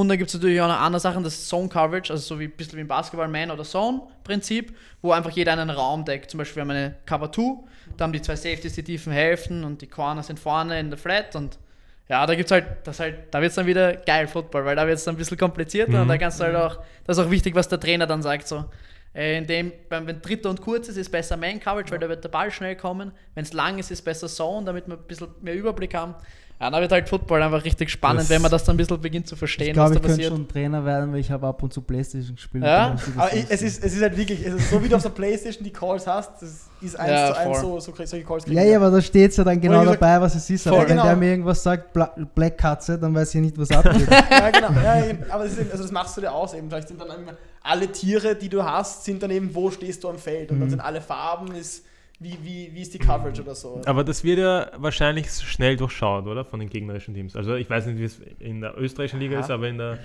Und dann gibt es natürlich auch noch andere Sachen, das ist Zone Coverage, also so wie ein bisschen wie im Basketball Man oder Zone Prinzip, wo einfach jeder einen Raum deckt. Zum Beispiel wir haben eine Cover 2, da haben die zwei Safeties die tiefen Hälften und die Corner sind vorne in der Flat und ja, da gibt's halt, das halt, da wird es dann wieder geil Football, weil da wird es dann ein bisschen komplizierter Mhm. und da kannst du halt auch, das ist auch wichtig, was der Trainer dann sagt, so. Äh, in dem, wenn dritter und kurz ist, ist besser Man Coverage, weil da wird der Ball schnell kommen. Wenn es lang ist, ist besser Zone, damit wir ein bisschen mehr Überblick haben. Ja, da wird halt Football einfach richtig spannend, Das- wenn man das dann ein bisschen beginnt zu verstehen, Ich glaube, was ich da könnte passiert. schon Trainer werden, weil ich habe ab und zu Playstation gespielt. Ja? Aber ich, es, ist, es ist halt wirklich, es ist so wie du auf der Playstation die Calls hast, das ist eins Ja, zu eins so, so solche Calls kriegen Ja, ja, aber da steht es ja dann genau gesagt- dabei, was es ist. Aber Voll, wenn genau. der mir irgendwas sagt, Bla Black Katze, dann weiß ich nicht, was [laughs] abgeht. ja, genau. Ja, eben. aber das, ist, eben- also das machst du dir aus eben. Vielleicht sind dann immer alle Tiere, die du hast, sind dann eben, wo stehst du am Feld. Und dann Mhm. sind alle Farben, ist, wie, wie, wie ist die Coverage oder so. Aber das wird ja wahrscheinlich schnell durchschaut, oder? Von den gegnerischen Teams. Also ich weiß nicht, wie es in der österreichischen Liga Aha. ist, aber in der.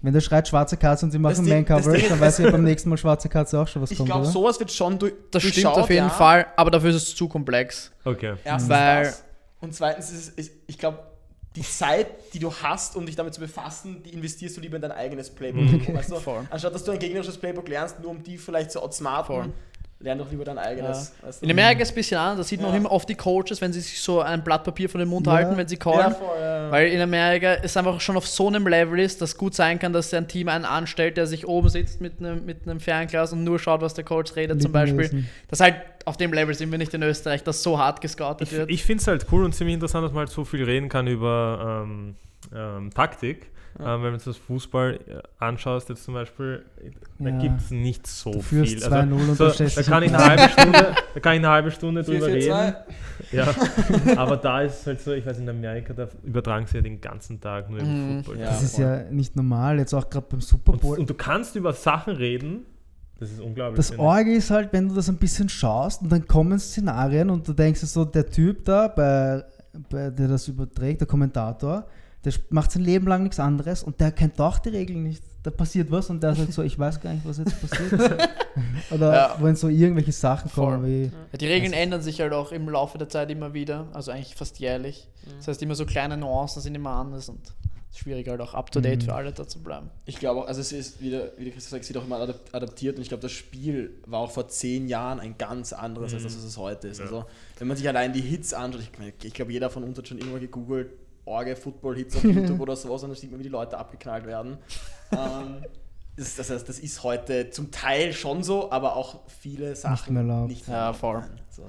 wenn der schreit schwarze Katze und sie machen Main Coverage, dann weiß ich beim nächsten Mal schwarze Katze auch schon, was Ich kommt, glaube, oder? sowas wird schon durch. Das stimmt auf jeden ja. Fall, aber dafür ist es zu komplex. Okay. Erstens Weil- das. Und zweitens ist es, ich glaube, die Zeit, die du hast, um dich damit zu befassen, die investierst du lieber in dein eigenes Playbook. Mhm. Weißt du? Anstatt dass du ein gegnerisches Playbook lernst, nur um die vielleicht zu Voll. outsmarten, lern doch lieber dein eigenes. weißt du? In Amerika ist es ein bisschen anders, da sieht man Ja. auch immer oft die Coaches, wenn sie sich so ein Blatt Papier von den Mund Ja. halten, wenn sie ja, callen. voll, ja. Weil in Amerika es einfach schon auf so einem Level ist, dass gut sein kann, dass ein Team einen anstellt, der sich oben sitzt mit einem, mit einem Fernglas und nur schaut, was der Coach redet zum Beispiel. Lippenlesen. Das halt auf dem Level sind wir nicht in Österreich, dass so hart gescoutet Ich, wird. ich finde es halt cool und ziemlich interessant, dass man halt so viel reden kann über ähm, ähm, Taktik. Ähm, wenn du das Fußball äh, anschaust, jetzt zum Beispiel, da Ja. gibt es nicht so Du viel. 2-0 und so, da kann ich eine halbe Stunde, da kann ich eine halbe Stunde [laughs] 4, drüber 4, reden. 2. Ja, aber da ist es halt so, ich weiß, in Amerika, da übertragen sie ja den ganzen Tag nur über Mhm. Football. Ja. Das ist voll. ja nicht normal, jetzt auch gerade beim Super Und, Bowl. und du kannst über Sachen reden, das ist unglaublich. Das. Orge ist halt, wenn du das ein bisschen schaust und dann kommen Szenarien und du denkst dir so, der Typ da, bei, bei, der das überträgt, der Kommentator, der macht sein Leben lang nichts anderes und der kennt auch die Regeln nicht. Da passiert was und der sagt so, ich weiß gar nicht, was jetzt passiert. [laughs] Oder Ja. wenn so irgendwelche Sachen kommen Voll. wie. Ja, die Regeln ändern sich halt auch im Laufe der Zeit immer wieder, also eigentlich fast jährlich. Das heißt, immer so kleine Nuancen sind immer anders und ist schwierig halt auch up to date Mhm. für alle da zu bleiben. Ich glaube auch, also es ist wieder, wie der Christoph sagt, es wird auch immer adap- adaptiert und ich glaube, das Spiel war auch vor zehn Jahren ein ganz anderes, als das, was es heute ist. Ja. Also, wenn man sich allein die Hits anschaut, ich, ich glaube, jeder von uns hat schon irgendwann gegoogelt, Orge Football-Hits auf YouTube [laughs] oder sowas und dann sieht man, wie die Leute abgeknallt werden. [laughs] ähm, das, das heißt, das ist heute zum Teil schon so, aber auch viele Sachen mehr erlaubt. nicht Ja, voll. So.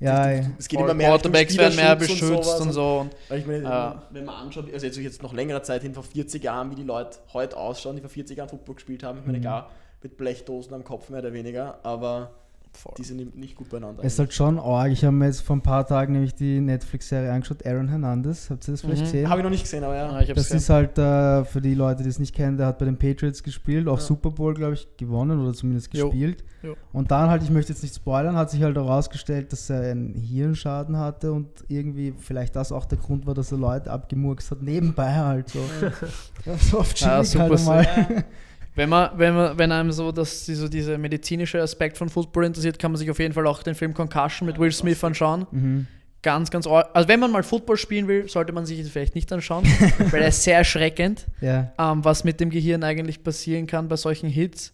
Ja, du- es geht immer mehr Quarterbacks werden mehr beschützt sowas und, so. Und Weil ich meine, Ja. wenn man anschaut, also jetzt, jetzt noch längere Zeit hin, vor 40 Jahren, wie die Leute heute ausschauen, die vor 40 Jahren Football gespielt haben, ich meine, Mhm. klar, mit Blechdosen am Kopf mehr oder weniger, aber voll. die sind nicht gut beieinander. Es ist halt schon arg. Ich habe mir jetzt vor ein paar Tagen nämlich die Netflix-Serie angeschaut, Aaron Hernandez. Habt ihr das vielleicht Mhm. gesehen? Habe ich noch nicht gesehen, aber ja. Ja, Das gesehen. ist halt äh, für die Leute, die es nicht kennen, der hat bei den Patriots gespielt, auch Ja. Super Bowl, glaube ich, gewonnen oder zumindest Jo. gespielt. Jo. Und dann halt, ich möchte jetzt nicht spoilern, hat sich halt herausgestellt, dass er einen Hirnschaden hatte und irgendwie vielleicht das auch der Grund war, dass er Leute abgemurkst hat, nebenbei halt so. [laughs] [laughs] Ja, so oft Ja, super halt einmal. [laughs] Wenn man, wenn man, wenn einem so das, die- so dieser medizinische Aspekt von Football interessiert, kann man sich auf jeden Fall auch den Film Concussion mit Will Smith anschauen. Mhm. Ganz, ganz Also wenn man mal Football spielen will, sollte man sich das vielleicht nicht anschauen, [laughs] weil er ist sehr erschreckend, Ja. ähm, was mit dem Gehirn eigentlich passieren kann bei solchen Hits.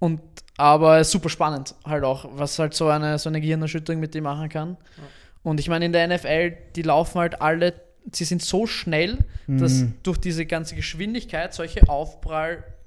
Und aber ist super spannend halt auch, was halt so eine, so eine Gehirnerschütterung mit dem machen kann. Und ich meine, in der NFL, die laufen halt alle, sie sind so schnell, dass Mhm. durch diese ganze Geschwindigkeit solche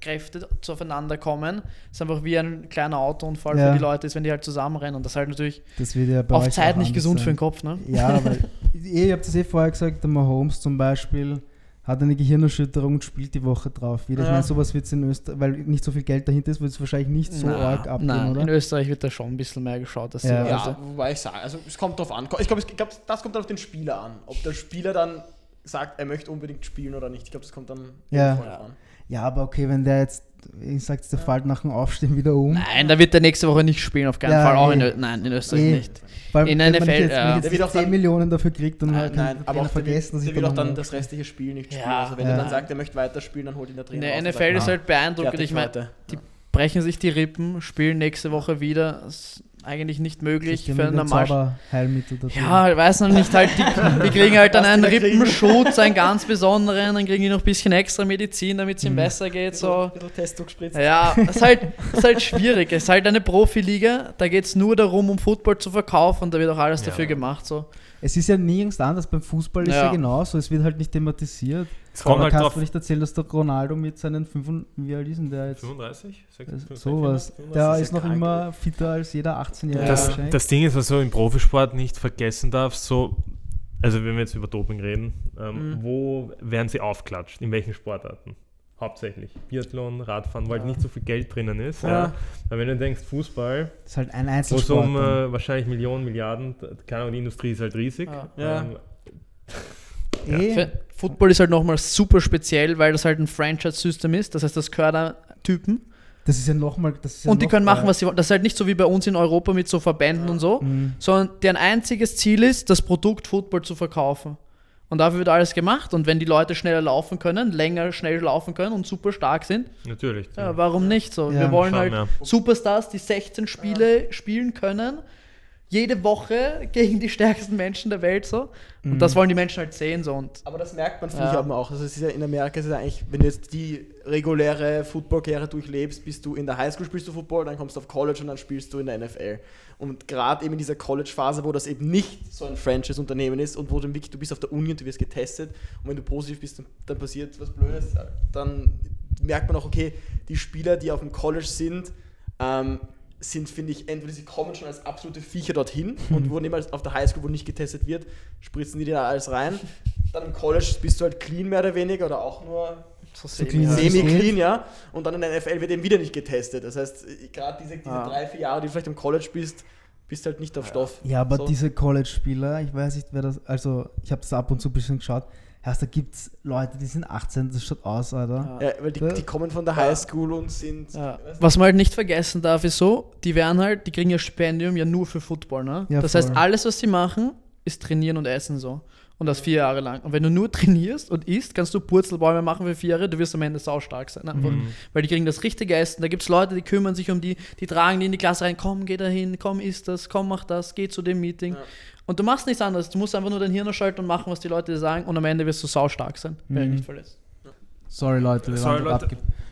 Aufprallkräfte aufeinander kommen. Das ist einfach wie ein kleiner Autounfall Ja. für die Leute ist, wenn die halt zusammenrennen. Und das ist halt natürlich Das wird ja bei auf Zeit nicht gesund für sein. den Kopf, ne? Ja, [laughs] weil ihr habt das eh vorher gesagt, der Mahomes zum Beispiel hat eine Gehirnerschütterung und spielt die Woche drauf wieder. Ich Ja. meine, sowas wird es in Österreich, weil nicht so viel Geld dahinter ist, wird es wahrscheinlich nicht so Na, arg abgehen, nein, oder? in Österreich wird da schon ein bisschen mehr geschaut, dass Ja. Ja, wobei ich sage, also es kommt drauf an. Ich glaube, glaub, das kommt dann auf den Spieler an. Ob der Spieler dann sagt, er möchte unbedingt spielen oder nicht. Ich glaube, das kommt dann Ja. an. Ja, aber okay, wenn der jetzt, ich sag's, der fällt nach dem Aufstehen wieder um. Nein, da wird der nächste Woche nicht spielen, auf keinen Ja, Fall. Auch eh. in, Ö- nein, in Österreich Eh. nicht. Weil in NFL, jetzt, ja. wenn ich Der jetzt wird auch dann- 10 Millionen dafür kriegt, dann Nein, halt nein, aber auch vergessen, dass der ich will auch dann das restliche Spiel nicht spielen. Ja, also wenn ja. er dann sagt, er möchte weiterspielen, dann holt ihn der In Trainer der und NFL sagt, ist "Ah, halt beeindruckend. Ich meine, für heute." die brechen sich die Rippen, spielen nächste Woche wieder. Das eigentlich nicht möglich für einen mit dem normal. Zauberheilmittel dazu. Ja, ich weiß noch nicht, halt, die, die kriegen halt dann [laughs] einen. Rippenschutz, einen ganz besonderen, dann kriegen die noch ein bisschen extra Medizin, damit es ihnen Mhm. besser geht. So. Ein bisschen. Ja, es ist halt, es ist halt schwierig. Es ist halt eine Profiliga, da geht es nur darum, um Football zu verkaufen und da wird auch alles Ja. dafür gemacht. So. Es ist ja nirgends anders. Beim Fußball ist ja, Ja. genauso. Es wird halt nicht thematisiert. Es kommt Aber halt kannst drauf. du nicht erzählen, dass der Ronaldo mit seinen 5, wie alt ist denn der jetzt? 35? Das- 56, Sowas. 35? Der ist ist noch krank, immer fitter als jeder 18-Jährige. Das, das Ding ist, was du im Profisport nicht vergessen darfst, so, also wenn wir jetzt über Doping reden, ähm, Mhm. wo werden sie aufklatscht? In welchen Sportarten? Hauptsächlich. Biathlon, Radfahren, weil halt nicht so viel Geld drinnen ist. Ja. Ja. Weil wenn du denkst, Fußball, Das ist halt ein wo es Einzelsport. um äh, wahrscheinlich Millionen, Milliarden, keine Ahnung, die Industrie ist halt riesig. Ja. Ja. Ähm, [laughs] Für- Football ist halt nochmal super speziell, weil das halt ein Franchise-System ist. Das heißt, das gehört an Typen. das ist ja nochmal. Ja und die noch, können machen, was sie wollen. Das ist halt nicht so wie bei uns in Europa mit so Verbänden und so, Mhm. sondern deren einziges Ziel ist, das Produkt Football zu verkaufen. Und dafür wird alles gemacht. Und wenn die Leute schneller laufen können, länger schnell laufen können und super stark sind, natürlich. ja, warum nicht so? Ja. Wir wollen Schauen, halt ja. Superstars, die 16 Spiele spielen können, jede Woche gegen die stärksten Menschen der Welt so. Und Mhm. das wollen die Menschen halt sehen so. Und Aber das merkt man, finde Ja. ich, auch. Also es ist ja in Amerika ist es ja eigentlich, wenn du jetzt die reguläre Football-Karriere durchlebst, bist du in der Highschool spielst du Football, dann kommst du auf College und dann spielst du in der NFL. Und gerade eben in dieser College-Phase, wo das eben nicht so ein Franchise-Unternehmen ist und wo du wirklich, du bist auf der Uni und du wirst getestet und wenn du positiv bist, dann, dann passiert was Blödes, dann merkt man auch, okay, die Spieler, die auf dem College sind, ähm, sind, finde ich, entweder sie kommen schon als absolute Viecher dorthin [laughs] und wurden immer als- auf der Highschool, wo nicht getestet wird, spritzen die dir da alles rein. Dann im College bist du halt clean mehr oder weniger oder auch nur so semi- semi-clean, geht. ja. Und dann in der NFL wird eben wieder nicht getestet. Das heißt, gerade diese, diese Ah. drei, vier Jahre, die du vielleicht im College bist, bist halt nicht auf Stoff. Ja, aber So. diese College-Spieler, ich weiß nicht, wer das, also ich habe das ab und zu ein bisschen geschaut. Heißt, da gibt es Leute, die sind 18, das schaut aus, Alter. Ja, weil die, Ja. die kommen von der Highschool und sind. Ja. Was man halt nicht vergessen darf, ist so, die werden halt, die kriegen ihr Stipendium ja nur für Football, ne? Ja, das voll. heißt, alles, was sie machen, ist trainieren und essen so. Und das vier Jahre lang. Und wenn du nur [laughs] trainierst und isst, kannst du Purzelbäume machen für vier Jahre, du wirst am Ende saustark sein. Einfach. Mhm. Weil die kriegen das richtige Essen. Da gibt es Leute, die kümmern sich um die, die tragen die in die Klasse rein, komm, geh da hin, komm, isst das, komm, mach das, geh zu dem Meeting. Ja. Und du machst nichts anderes. Du musst einfach nur dein Hirn schalten und machen, was die Leute dir sagen und am Ende wirst du saustark sein, wenn du Mhm. dich nicht verlässt. Sorry Leute, wir, Sorry, Leute.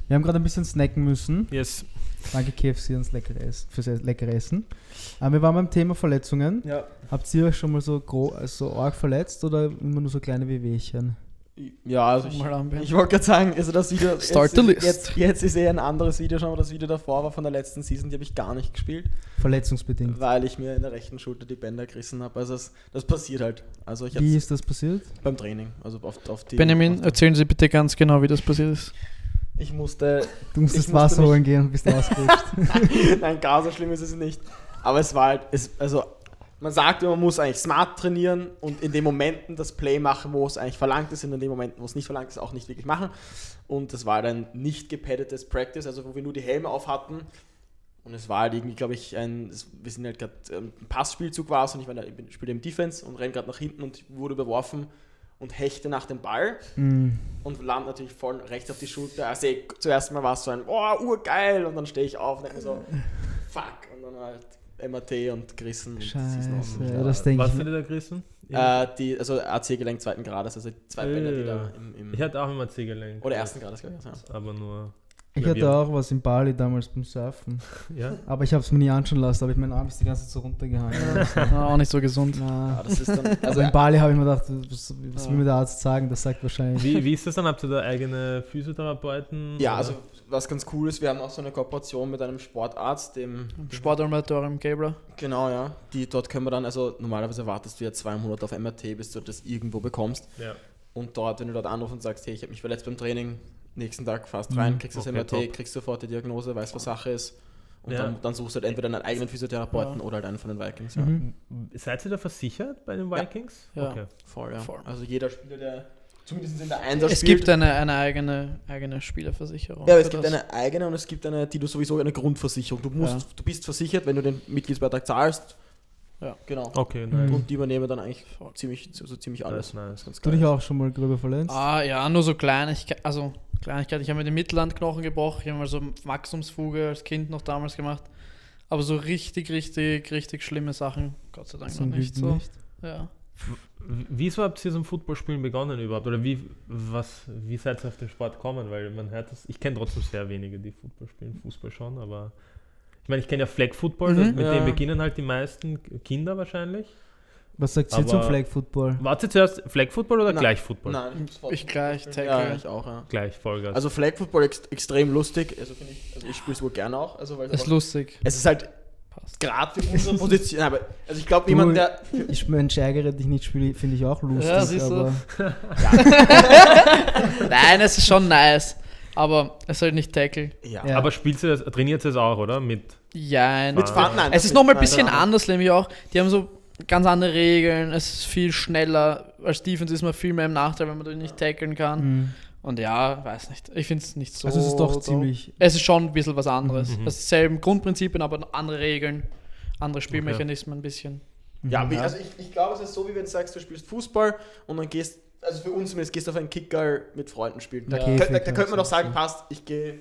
wir haben gerade ein bisschen snacken müssen. Yes. Danke KFC ans leckere Essen, fürs leckere Essen. Aber wir waren beim Thema Verletzungen. Ja. Habt ihr euch schon mal so, gro also so arg verletzt oder immer nur so kleine Wehwehchen? Ja, also ich, ich wollte gerade sagen, also das Video. Start jetzt, the list. Jetzt, jetzt ist eher ein anderes Video schon, aber das Video davor war von der letzten Season, die habe ich gar nicht gespielt, Verletzungsbedingt. weil ich mir in der rechten Schulter die Bänder gerissen habe. Also das, das passiert halt. Also ich Wie ist das passiert? beim Training, also auf, auf die. Benjamin, auf, erzählen Sie bitte ganz genau, wie das passiert ist. ich musste Du musstest Wasser holen gehen und bist [laughs] ausgerutscht. Nein, gar so schlimm ist es nicht. Aber es war halt, es, also man sagt, man muss eigentlich smart trainieren und in den Momenten das Play machen, wo es eigentlich verlangt ist, und in den Momenten, wo es nicht verlangt ist, auch nicht wirklich machen. Und das war halt ein nicht gepaddetes Practice, also wo wir nur die Helme auf hatten. Und es war halt irgendwie, glaube ich, ein, wir sind halt gerade ähm, ein Passspielzug war es und ich, war da- ich spiele im Defense und renne gerade nach hinten und wurde überworfen und hechte nach dem Ball Mm. und land natürlich voll rechts auf die Schulter. Also ich, zuerst mal war es so ein, oh, urgeil, und dann stehe ich auf und denke so, [laughs] fuck, und dann halt MAT und aus. Scheiße, ja, das denke Was ich. hat dir da gerissen? Äh, die, also AC-Gelenk zweiten Grades, also zwei Bänder, die da im, im Ich hatte auch immer C-Gelenk. oder ersten Grades, glaube ich. Ja. Aber nur. Ich hatte auch was in Bali damals beim Surfen. Ja. Aber ich habe es mir nie anschauen lassen, aber ich mein Arm ist die ganze Zeit so runtergehangen. Ah, auch nicht so gesund. Ja, ist dann, Also [laughs] also in Bali habe ich mir gedacht, was, was Ja. will mir der Arzt sagen? Das sagt wahrscheinlich. Wie, wie ist das dann? Habt ihr da eigene Physiotherapeuten? ja, oder? also was ganz cool ist, wir haben auch so eine Kooperation mit einem Sportarzt, dem Sportamatorium Gabler. Genau, ja. Die, dort können wir dann, also normalerweise wartest du ja zwei Monate auf MRT, bis du das irgendwo bekommst. Ja. Und dort, wenn du dort anrufst und sagst, hey, ich habe mich verletzt beim Training, nächsten Tag fast rein, Mhm. kriegst das Okay, MRT, top. kriegst sofort die Diagnose, weißt, was Sache ist. Und Ja. dann, dann suchst du halt entweder einen eigenen Physiotherapeuten Ja. oder halt einen von den Vikings. Ja. Mhm. Seid ihr da versichert bei den Vikings? Ja. Okay. Voll, ja. Voll. Also jeder Spieler, der zumindest in der Einser Es gibt eine, eine eigene, eigene Spielerversicherung. ja, aber es gibt das. eine eigene und es gibt eine, die du sowieso eine Grundversicherung. Du musst, Ja. du bist versichert, wenn du den Mitgliedsbeitrag zahlst. Ja. Genau. Okay, Mhm. nice. Und die übernehmen dann eigentlich ziemlich, so, so ziemlich Das alles. ist nice. Ganz Du dich auch schon mal gröber verletzt? Ah, ja, nur so Kleinigkeit, also Kleinigkeit. Ich habe mir den Mittellandknochen gebrochen, ich habe mal so Wachstumsfuge als Kind noch damals gemacht. Aber so richtig, richtig, richtig schlimme Sachen, Gott sei Dank Zum noch nicht Glück so. nicht. Ja. Wieso habt ihr zum Footballspielen begonnen überhaupt? Oder wie, was, wie seid ihr auf den Sport gekommen? Weil man hört das, ich kenne trotzdem sehr wenige, die Football spielen, Fußball schon, aber ich meine, ich kenne ja Flag Football, Mhm. mit Ja. dem beginnen halt die meisten Kinder wahrscheinlich. Was sagt ihr zum Flag Football? Wart ihr zuerst Flag Football oder Nein. gleich Football? Nein, Ich gleich, Tackle. Ja, ich auch, ja. Gleich, Vollgas. Also Flag Football ex extrem lustig. Also finde ich, also ich spiele es wohl gerne auch. Also weil es Ist einfach- lustig. es ist halt Passt. gerade für [laughs] unsere Position. Aber also ich glaube, Du- jemand, der. Ich meine, ärgere dich nicht spiele, finde ich auch lustig. Ja, siehst du. aber [laughs] Nein, es ist schon nice. Aber es halt nicht Tackle. Ja. Ja. aber spielt ihr das, trainiert das auch, oder? Mit Jein. Mit Fahren, nein, Es ist nochmal ein bisschen nein. anders, nämlich auch. Die haben so ganz andere Regeln. Es ist viel schneller. Als Defense ist man viel mehr im Nachteil, wenn man den nicht tackeln kann. Mhm. Und ja, weiß nicht. Ich finde es nicht so. Also es ist doch so- ziemlich. Es ist schon ein bisschen was anderes. Mhm. Selben Grundprinzipien, aber andere Regeln, andere Spielmechanismen ein bisschen. Ja, wie, Ja. also ich, ich glaube, es ist so, wie wenn du sagst, du spielst Fußball und dann gehst, also für uns zumindest, gehst du auf einen Kicker mit Freunden spielen. Da, Ja. könnt- da, da Käfig, könnte man doch sagen, passt, ich gehe,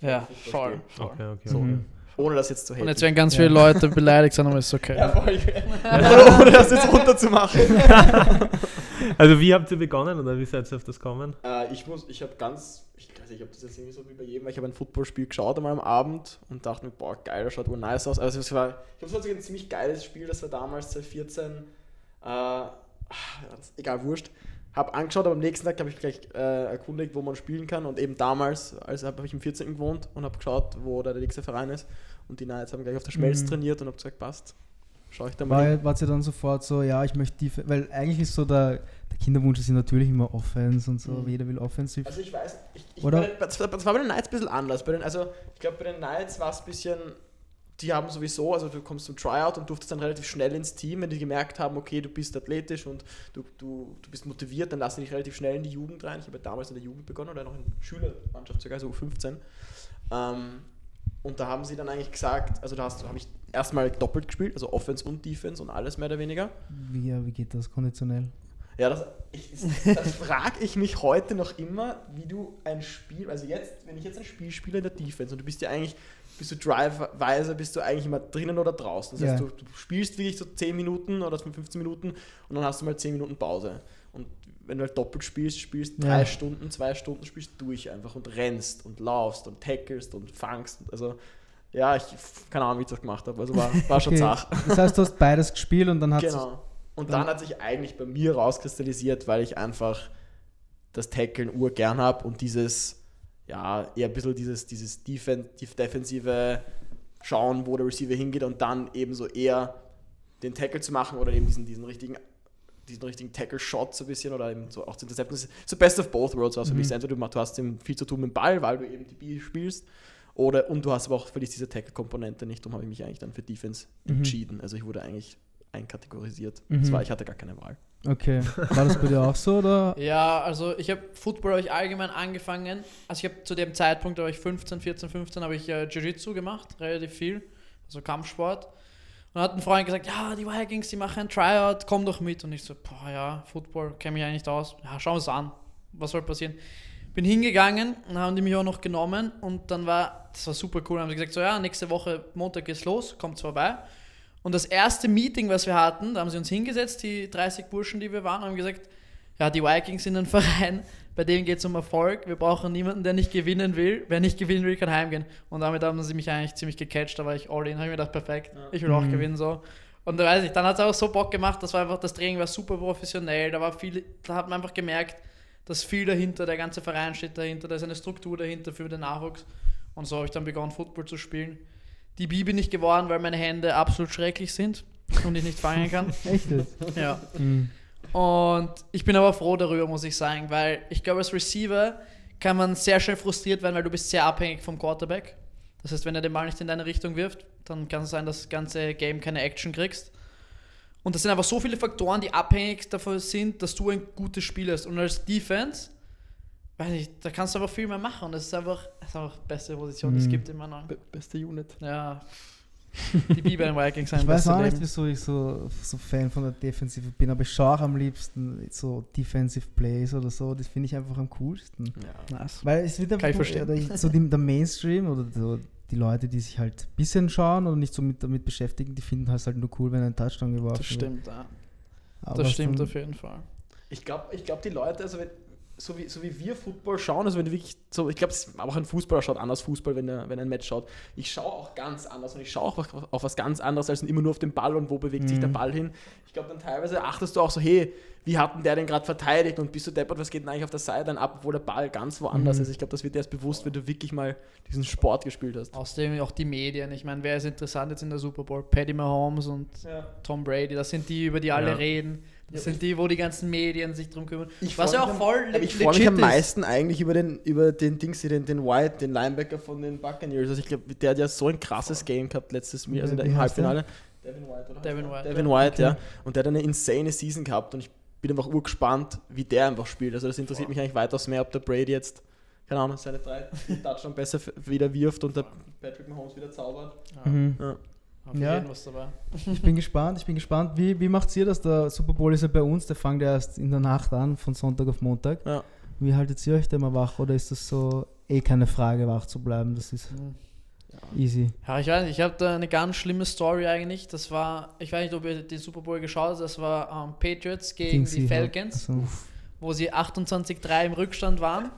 Ja, voll. Okay, okay. So. okay. Mhm. Ohne das jetzt zu Und haten. jetzt werden ganz Ja. viele Leute beleidigt sein, aber ist okay. [laughs] ja, voll. [laughs] ohne, ohne das jetzt runterzumachen. [laughs] Also wie habt ihr begonnen oder wie seid ihr auf das gekommen? Äh, ich muss, ich habe ganz, ich weiß nicht, ich habe das jetzt irgendwie so wie bei jedem, weil ich habe ein Footballspiel geschaut einmal am Abend und dachte mir, boah, geil, das schaut wohl nice aus. Also es war, ich war sogar ein ziemlich geiles Spiel, das war damals 2014, äh, ah, egal, wurscht. Hab angeschaut, aber am nächsten Tag habe ich gleich äh, erkundigt, wo man spielen kann und eben damals, also habe ich im 14. gewohnt und habe geschaut, wo da der nächste Verein ist und die Knights haben gleich auf der Schmelz Mhm. trainiert und habe gesagt, passt, schau ich da mal. War, wart ihr dann sofort so, ja, ich möchte die, weil eigentlich ist so der, der Kinderwunsch ist natürlich immer Offense und so, Mhm. jeder will Offensiv. Also ich weiß, ich, ich Oder? Den, das war war bei den Knights ein bisschen anders. Den, also ich glaube bei den Knights war es ein bisschen, die haben sowieso, also du kommst zum Tryout und durftest dann relativ schnell ins Team, wenn die gemerkt haben, okay, du bist athletisch und du, du, du bist motiviert, dann lassen die dich relativ schnell in die Jugend rein. Ich habe ja damals in der Jugend begonnen oder noch in der Schülermannschaft sogar, so U15. Ähm, und da haben sie dann eigentlich gesagt, also da hast- habe ich erstmal doppelt gespielt, also Offense und Defense und alles mehr oder weniger. Wie, wie geht das konditionell? Ja, das, das [laughs] frage ich mich heute noch immer, wie du ein Spiel, also jetzt, wenn ich jetzt ein Spiel spiele in der Defense und du bist ja eigentlich, bist du driveweise, bist du eigentlich immer drinnen oder draußen. Das heißt, Ja. du, du spielst wirklich so 10 Minuten oder 15 Minuten und dann hast du mal 10 Minuten Pause. Und wenn du halt doppelt spielst, spielst Ja. drei Stunden, zwei Stunden, spielst durch einfach und rennst und laufst und tackelst und fangst. Also, ja, ich keine Ahnung, wie ich das gemacht habe. Also war, war schon [laughs] Okay. zach. Das heißt, du hast beides gespielt und dann hat Genau. Und dann hat sich eigentlich bei mir rauskristallisiert, weil ich einfach das Tackeln urgern habe und dieses, ja, eher ein bisschen dieses, dieses Defen def- defensive Schauen, wo der Receiver hingeht und dann eben so eher den Tackle zu machen oder eben diesen, diesen richtigen diesen richtigen Tackle-Shot so ein bisschen oder eben so auch zu intercepten. So best of both worlds was für mich. Entweder du, hast eben viel zu tun mit dem Ball, weil du eben die B spielst, oder und du hast aber auch verlierst diese Tackle-Komponente nicht. Darum habe ich mich eigentlich dann für Defense Mhm. entschieden. Also ich wurde eigentlich einkategorisiert. Mhm. Das war, ich hatte gar keine Wahl. Okay. War das bei dir auch so oder? [laughs] Ja, also ich habe Football habe ich allgemein angefangen. Also ich habe zu dem Zeitpunkt, da war ich 15, 14, 15, habe ich äh, Jiu-Jitsu gemacht, relativ viel, also Kampfsport. Und dann hat ein Freund gesagt, ja, die Vikings, die machen ein Tryout, komm doch mit. Und ich so, boah, ja, Football, kenne mich eigentlich nicht aus. Ja, schauen wir es an, was soll passieren. Bin hingegangen und haben die mich auch noch genommen und dann war, das war super cool, haben sie gesagt, so ja, nächste Woche Montag geht's los, kommt's vorbei. Und das erste Meeting, was wir hatten, da haben sie uns hingesetzt, die 30 Burschen, die wir waren, und haben gesagt, ja, die Vikings sind ein [laughs] Verein, bei dem geht es um Erfolg. Wir brauchen niemanden, der nicht gewinnen will. Wer nicht gewinnen will, kann heimgehen. Und damit haben sie mich eigentlich ziemlich gecatcht. Da war ich all in. Habe ich mir gedacht, perfekt, ich will auch Mhm. gewinnen. so. Und da weiß ich, dann hat es auch so Bock gemacht. Das war einfach, das Training war super professionell. Da war viel, da hat man einfach gemerkt, dass viel dahinter, der ganze Verein steht dahinter, da ist eine Struktur dahinter für den Nachwuchs. Und so habe ich dann begonnen, Football zu spielen. Die B bin ich geworden, weil meine Hände absolut schrecklich sind und ich nicht fangen kann. [laughs] Echt jetzt? ja. Mhm. Und ich bin aber froh darüber, muss ich sagen, weil ich glaube, als Receiver kann man sehr schnell frustriert werden, weil du bist sehr abhängig vom Quarterback. Das heißt, wenn er den Ball nicht in deine Richtung wirft, dann kann es sein, dass das ganze Game keine Action kriegst. Und das sind einfach so viele Faktoren, die abhängig davon sind, dass du ein gutes Spiel hast. Und als Defense, weiß nicht, da kannst du einfach viel mehr machen. Das ist einfach, das ist einfach die beste Position, die es Mhm. gibt in meiner. Be beste Unit. Ja. Die B bei den Vikings sein Ich weiß auch nicht, wieso ich so, so Fan von der Defensive bin, aber ich schaue auch am liebsten so Defensive Plays oder so. Das finde ich einfach am coolsten. Ja. Nice. Weil es wird einfach Kann ich verstehen. so die, der Mainstream oder so die Leute, die sich halt ein bisschen schauen oder nicht so mit, damit beschäftigen, die finden es halt nur cool, wenn ein Touchdown geworfen Das stimmt, ja. wird. Aber Das stimmt auf jeden Fall. Ich glaube, ich glaub, die Leute, also wenn, so, wie, so wie wir Football schauen, also wenn du wirklich so, ich glaube, auch ein Fußballer schaut anders Fußball, wenn er, wenn er ein Match schaut. Ich schaue auch ganz anders und ich schaue auch auf, auf was ganz anderes als immer nur auf den Ball und wo bewegt sich der Mhm. Ball hin. Ich glaube, dann teilweise achtest du auch so, hey, wie hat denn der denn gerade verteidigt und bist du deppert, was geht denn eigentlich auf der Seite ab, obwohl der Ball ganz woanders Mhm. ist. Ich glaube, das wird dir erst bewusst, wenn du wirklich mal diesen Sport gespielt hast. Außerdem auch die Medien. Ich meine, wer ist interessant jetzt in der Super Bowl? Paddy Mahomes und Ja. Tom Brady. Das sind die, über die alle Ja. reden. Das Ja. sind die, wo die ganzen Medien sich drum kümmern. Ich Was ja auch am- voll Aber ich freue mich am meisten eigentlich über den, über den Dings, den, den White, den Linebacker von den Buccaneers. Also ich glaube, der hat ja so ein krasses Game gehabt letztes Jahr, also im? Halbfinale. Devin White, oder? Devin White, Devin ja. White, Okay. ja. Und der hat eine insane Season gehabt und ich bin einfach urgespannt, wie der einfach spielt. Also das interessiert mich eigentlich weitaus mehr, ob der Brady jetzt, keine Ahnung, seine drei [laughs] Touchdowns besser wieder wirft und der Patrick Mahomes wieder zaubert. Ja, Mhm. Ja. Auf Ja. jeden was dabei. Ich bin gespannt, ich bin gespannt. Wie, wie macht ihr das? Der Super Bowl ist ja bei uns, der fängt ja erst in der Nacht an, von Sonntag auf Montag. Ja. Wie haltet ihr euch da immer wach oder ist das so eh keine Frage, wach zu bleiben? Das ist easy. Ja, ich weiß nicht, ich habe da eine ganz schlimme Story eigentlich. Das war, ich weiß nicht, ob ihr den Super Bowl geschaut habt, das war ähm, Patriots gegen Gegen die. Falcons, Also, wo sie 28-3 im Rückstand waren.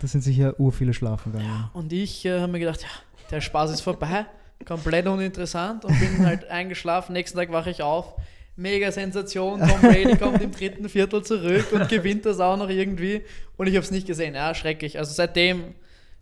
da sind sicher ur viele schlafen gegangen. Und ich äh, habe mir gedacht, ja, der Spaß ist vorbei, komplett uninteressant und bin halt [laughs] eingeschlafen. Nächsten Tag wache ich auf. Mega Sensation, Tom Brady kommt im dritten Viertel zurück und gewinnt das auch noch irgendwie. Und ich habe es nicht gesehen. Ja, schrecklich. Also seitdem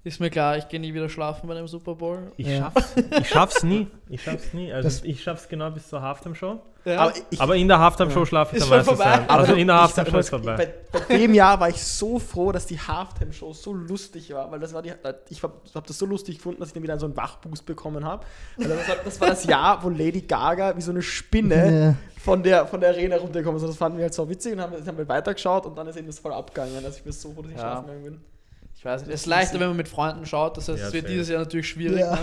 ist mir klar, ich gehe nie wieder schlafen bei dem Super Bowl. Ich Ja. schaff's, ich schaff's nie. Ich schaff's nie. Also Das- ich schaff's genau bis zur Halftime-Show. Ja. Aber ich, Aber in der Halftime-Show schlafe ich Ist dann schon meistens vorbei. Also in der Halftime-Show ist vorbei. Bei, bei dem Jahr war ich so froh, dass die Halftime-Show so lustig war, weil das war die, ich habe hab das so lustig gefunden, dass ich dann wieder so einen Wachboost bekommen habe. Weil Das, war- das war das Jahr, wo Lady Gaga wie so eine Spinne von der, von der Arena runtergekommen ist. Also das fanden wir halt so witzig und haben, haben wir weitergeschaut und dann ist eben das voll abgegangen. Also ich bin so froh, dass ich Ja. schlafen gegangen bin. Ich weiß nicht, es ist leichter, wenn man mit Freunden schaut. Das heißt, Ja, es wird safe. dieses Jahr natürlich schwierig. Ja. Ne?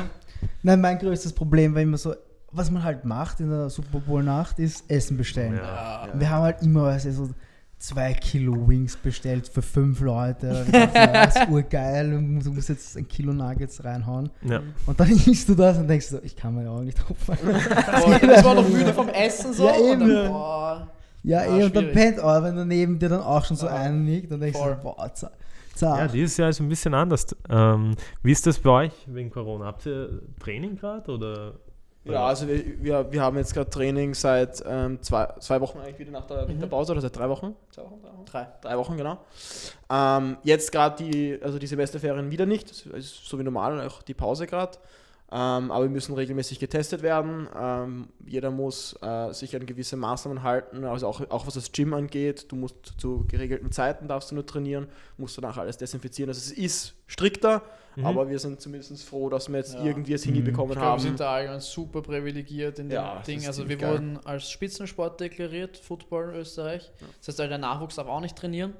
Nein, mein größtes Problem war immer so, was man halt macht in der Super Bowl Nacht, ist Essen bestellen. Ja. Wir haben halt immer also so zwei Kilo Wings bestellt für fünf Leute. Das ist urgeil, und du musst jetzt ein Kilo Nuggets reinhauen. Ja. Und dann [laughs] isst du das und denkst so, ich kann meine Augen nicht aufmachen. Boah, das war noch müde vom Essen so. Ja, eben. Und dann, boah, Ja, Ah, eh, und dann pennt aber, wenn er neben dir dann auch schon so Ja. einen liegt, dann denkst du, Voll. boah, za- zart. Ja, dieses Jahr ist ein bisschen anders. Ähm, wie ist das bei euch wegen Corona? Habt ihr Training gerade oder? Ja, also wir, wir, wir haben jetzt gerade Training seit ähm, zwei, zwei Wochen eigentlich wieder nach der Winterpause oder seit drei Wochen? Zwei Wochen? Drei Wochen? Drei. Drei Wochen, genau. Ähm, jetzt gerade die, also die Semesterferien wieder nicht, das ist so wie normal, auch die Pause gerade. Ähm, aber wir müssen regelmäßig getestet werden. Ähm, jeder muss äh, sich an gewisse Maßnahmen halten, also auch, auch was das Gym angeht. Du musst zu geregelten Zeiten darfst du nur trainieren, musst danach alles desinfizieren. Also es ist strikter, Mhm. aber wir sind zumindest froh, dass wir jetzt Ja. irgendwie es Mhm. hinbekommen Ich glaube, wir haben. sind da allgemein super privilegiert in dem Ja, Ding. Also wir geil. wurden als Spitzensport deklariert, Football Österreich. Das heißt, der Nachwuchs darf auch nicht trainieren.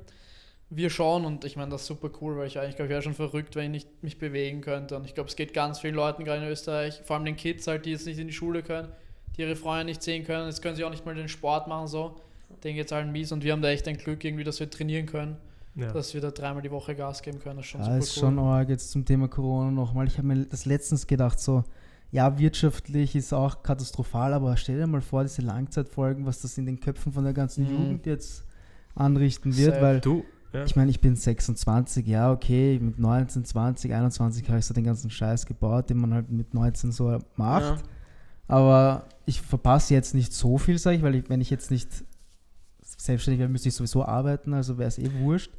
Wir schon und ich meine, das ist super cool, weil ich eigentlich glaube, ich wäre schon verrückt, wenn ich nicht mich bewegen könnte. Und ich glaube, es geht ganz vielen Leuten gerade in Österreich, vor allem den Kids halt, die jetzt nicht in die Schule können, die ihre Freunde nicht sehen können. Jetzt können sie auch nicht mal den Sport machen so. Denen geht es allen mies und wir haben da echt ein Glück irgendwie, dass wir trainieren können, Ja. dass wir da dreimal die Woche Gas geben können. Das ist schon Ja, super ist cool. schon arg jetzt zum Thema Corona nochmal. Ich habe mir das letztens gedacht, so, ja, wirtschaftlich ist auch katastrophal, aber stell dir mal vor, diese Langzeitfolgen, was das in den Köpfen von der ganzen Mhm. Jugend jetzt anrichten wird, Safe. weil Du, ja. ich meine, ich bin 26, ja, okay, mit 19, 20, 21 habe ich so den ganzen Scheiß gebaut, den man halt mit 19 so macht. Ja. Aber ich verpasse jetzt nicht so viel, sage ich, weil ich, wenn ich jetzt nicht selbstständig wäre, müsste ich sowieso arbeiten, also wäre es eh wurscht.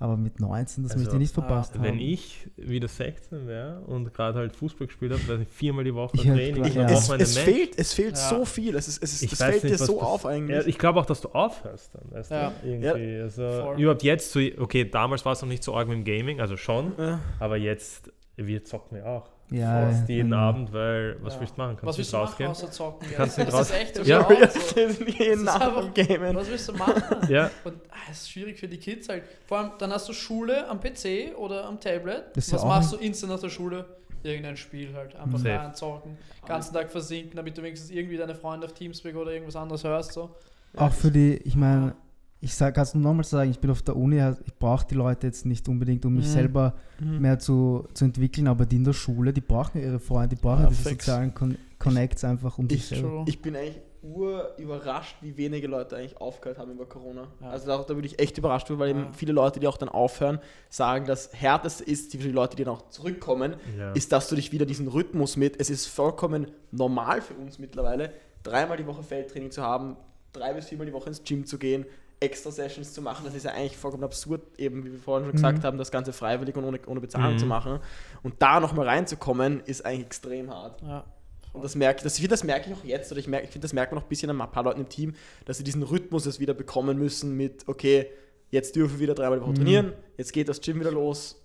Aber mit 19, das Also, möchte ich nicht ah, verpasst haben. Wenn ich wieder 16 wäre und gerade halt Fußball gespielt habe, wäre ich viermal die Woche [laughs] Ja, Training. klar. und Ja. Es, es, fehlt, es fehlt Ja. so viel. Es, ist, es, ist, Ich es weiß fällt nicht, dir so das- auf eigentlich. Ja, ich glaube auch, dass du aufhörst dann. Weißt Ja. du? Irgendwie. Also, Voll. überhaupt jetzt, so, okay, damals war es noch nicht so arg mit dem Gaming, also schon, Ja. aber jetzt, wir zocken ja auch. Ja, Fast jeden genau. Abend, weil, was Ja. willst du machen? Kannst Was du willst nicht du machen rausgehen? außer zocken? Kannst ja. nicht das raus- [laughs] ist echt so. Ja, ja, so. jeden Das ist Abend einfach- gamen. Was willst du machen? [laughs] Ja, Und ah, es ist schwierig für die Kids halt. Vor allem, dann hast du Schule am PC oder am Tablet. Das ja Was machst du instant nach der Schule? Irgendein Spiel halt. Einfach Safe. rein zocken, ganzen Tag versinken, damit du wenigstens irgendwie deine Freunde auf Teamspeak oder irgendwas anderes hörst. So. Auch für die, ich meine, ich sag, kannst du nochmal sagen, ich bin auf der Uni, ich brauche die Leute jetzt nicht unbedingt, um mich Mhm. selber Mhm. mehr zu, zu entwickeln, aber die in der Schule, die brauchen ihre Freunde, die brauchen Ja, diese fix. sozialen Con Connects einfach um sich Ich- selber. Ich bin eigentlich ur überrascht, wie wenige Leute eigentlich aufgehört haben über Corona. Ja. Also da, da würde ich echt überrascht werden, weil Ja. eben viele Leute, die auch dann aufhören, sagen, das härteste ist, für die Leute, die dann auch zurückkommen, ja. ist, dass du dich wieder diesen Rhythmus mit, es ist vollkommen normal für uns mittlerweile, dreimal die Woche Feldtraining zu haben, drei bis viermal die Woche ins Gym zu gehen, extra Sessions zu machen, das ist ja eigentlich vollkommen absurd, eben wie wir vorhin schon gesagt Mhm. haben, das Ganze freiwillig und ohne, ohne Bezahlung Mhm. zu machen. Und da nochmal reinzukommen, ist eigentlich extrem hart. Ja. Und das merke ich, das, das merke ich auch jetzt, oder ich, merke, ich finde, das merkt man auch ein bisschen an ein paar Leuten im Team, dass sie diesen Rhythmus jetzt wieder bekommen müssen mit, okay, jetzt dürfen wir wieder dreimal die Woche Mhm. trainieren, jetzt geht das Gym wieder los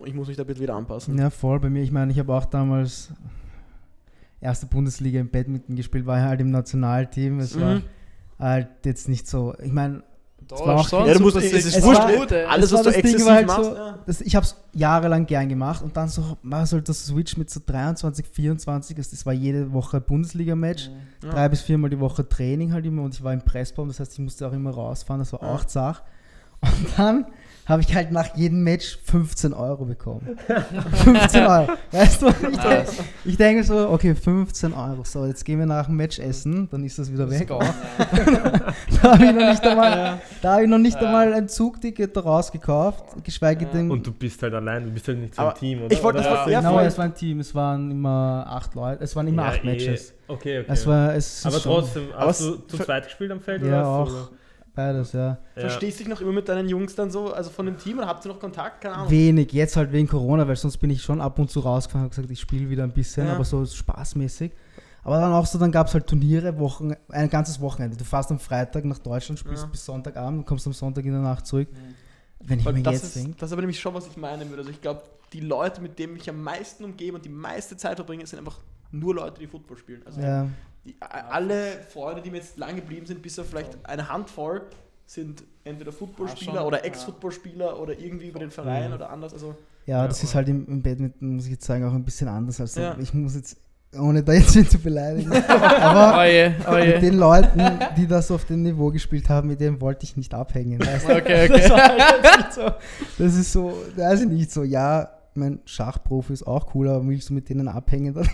und ich muss mich da bitte wieder anpassen. Ja, voll. Bei mir, ich meine, ich habe auch damals erste Bundesliga im Badminton gespielt, war halt im Nationalteam. Es war Mhm. halt jetzt nicht so, ich meine, Da war auch- Ja, musst- es ist wurscht. Alles, Es was du exzessiv halt machst, so- ja. das, ich habe es jahrelang gern gemacht und dann so, war so das Switch mit so 23, 24, das, das war jede Woche Bundesliga-Match. Ja. drei bis viermal die Woche Training halt immer und ich war im Pressbaum, das heißt, ich musste auch immer rausfahren, das war Ja. auch Sach. Und dann habe ich halt nach jedem Match 15 Euro bekommen. 15 Euro. Weißt du, ich, denk, ich denke so, okay, 15 Euro. So, jetzt gehen wir nach dem Match essen, dann ist das wieder weg. [laughs] Da habe ich noch nicht einmal, da habe ich noch nicht Ja. einmal ein Zugticket rausgekauft, geschweige Ja. denn. Und du bist halt allein, du bist halt nicht so im Team, oder? ich wollte- oder? wollte- ja, genau, es war ein Team, es waren immer acht Leute, es waren immer Ja, acht eh. Matches. Okay, okay. Es war, es aber trotzdem, hast du zu zweit gespielt am Feld? Ja, oder auch. du- beides, ja. Ja. Verstehst du dich noch immer mit deinen Jungs dann so, also von dem Team, oder habt ihr noch Kontakt? Keine Ahnung. Wenig, jetzt halt wegen Corona, weil sonst bin ich schon ab und zu rausgefahren und gesagt, ich spiele wieder ein bisschen, Ja. aber so spaßmäßig. Aber dann auch so, dann gab es halt Turniere, Wochen, ein ganzes Wochenende. Du fährst am Freitag nach Deutschland, spielst Ja. bis Sonntagabend und kommst am Sonntag in der Nacht zurück. Wenn ich Weil mir das, jetzt denke. das ist aber nämlich schon, was ich meinen würde. Also ich glaube, die Leute, mit denen ich am meisten umgebe und die meiste Zeit verbringe, sind einfach nur Leute, die Football spielen. Also Ja, die, alle Freunde, die mir jetzt lang geblieben sind, bis auf vielleicht eine Handvoll, sind entweder Footballspieler schon, oder ja. Ex-Footballspieler oder irgendwie über den Verein oder anders. Also ja, Ja, das ist halt im, im Badminton, muss ich jetzt sagen, auch ein bisschen anders. Also Ja. ich muss jetzt, ohne da jetzt wen zu beleidigen, [laughs] aber Oh je, oh mit den Leuten, die das auf dem Niveau gespielt haben, mit denen wollte ich nicht abhängen. Weißt du? Okay, Das, okay. war halt so, das ist so, weiß ich nicht so, ja, mein Schachprofi ist auch cool, aber willst du mit denen abhängen [laughs] dann?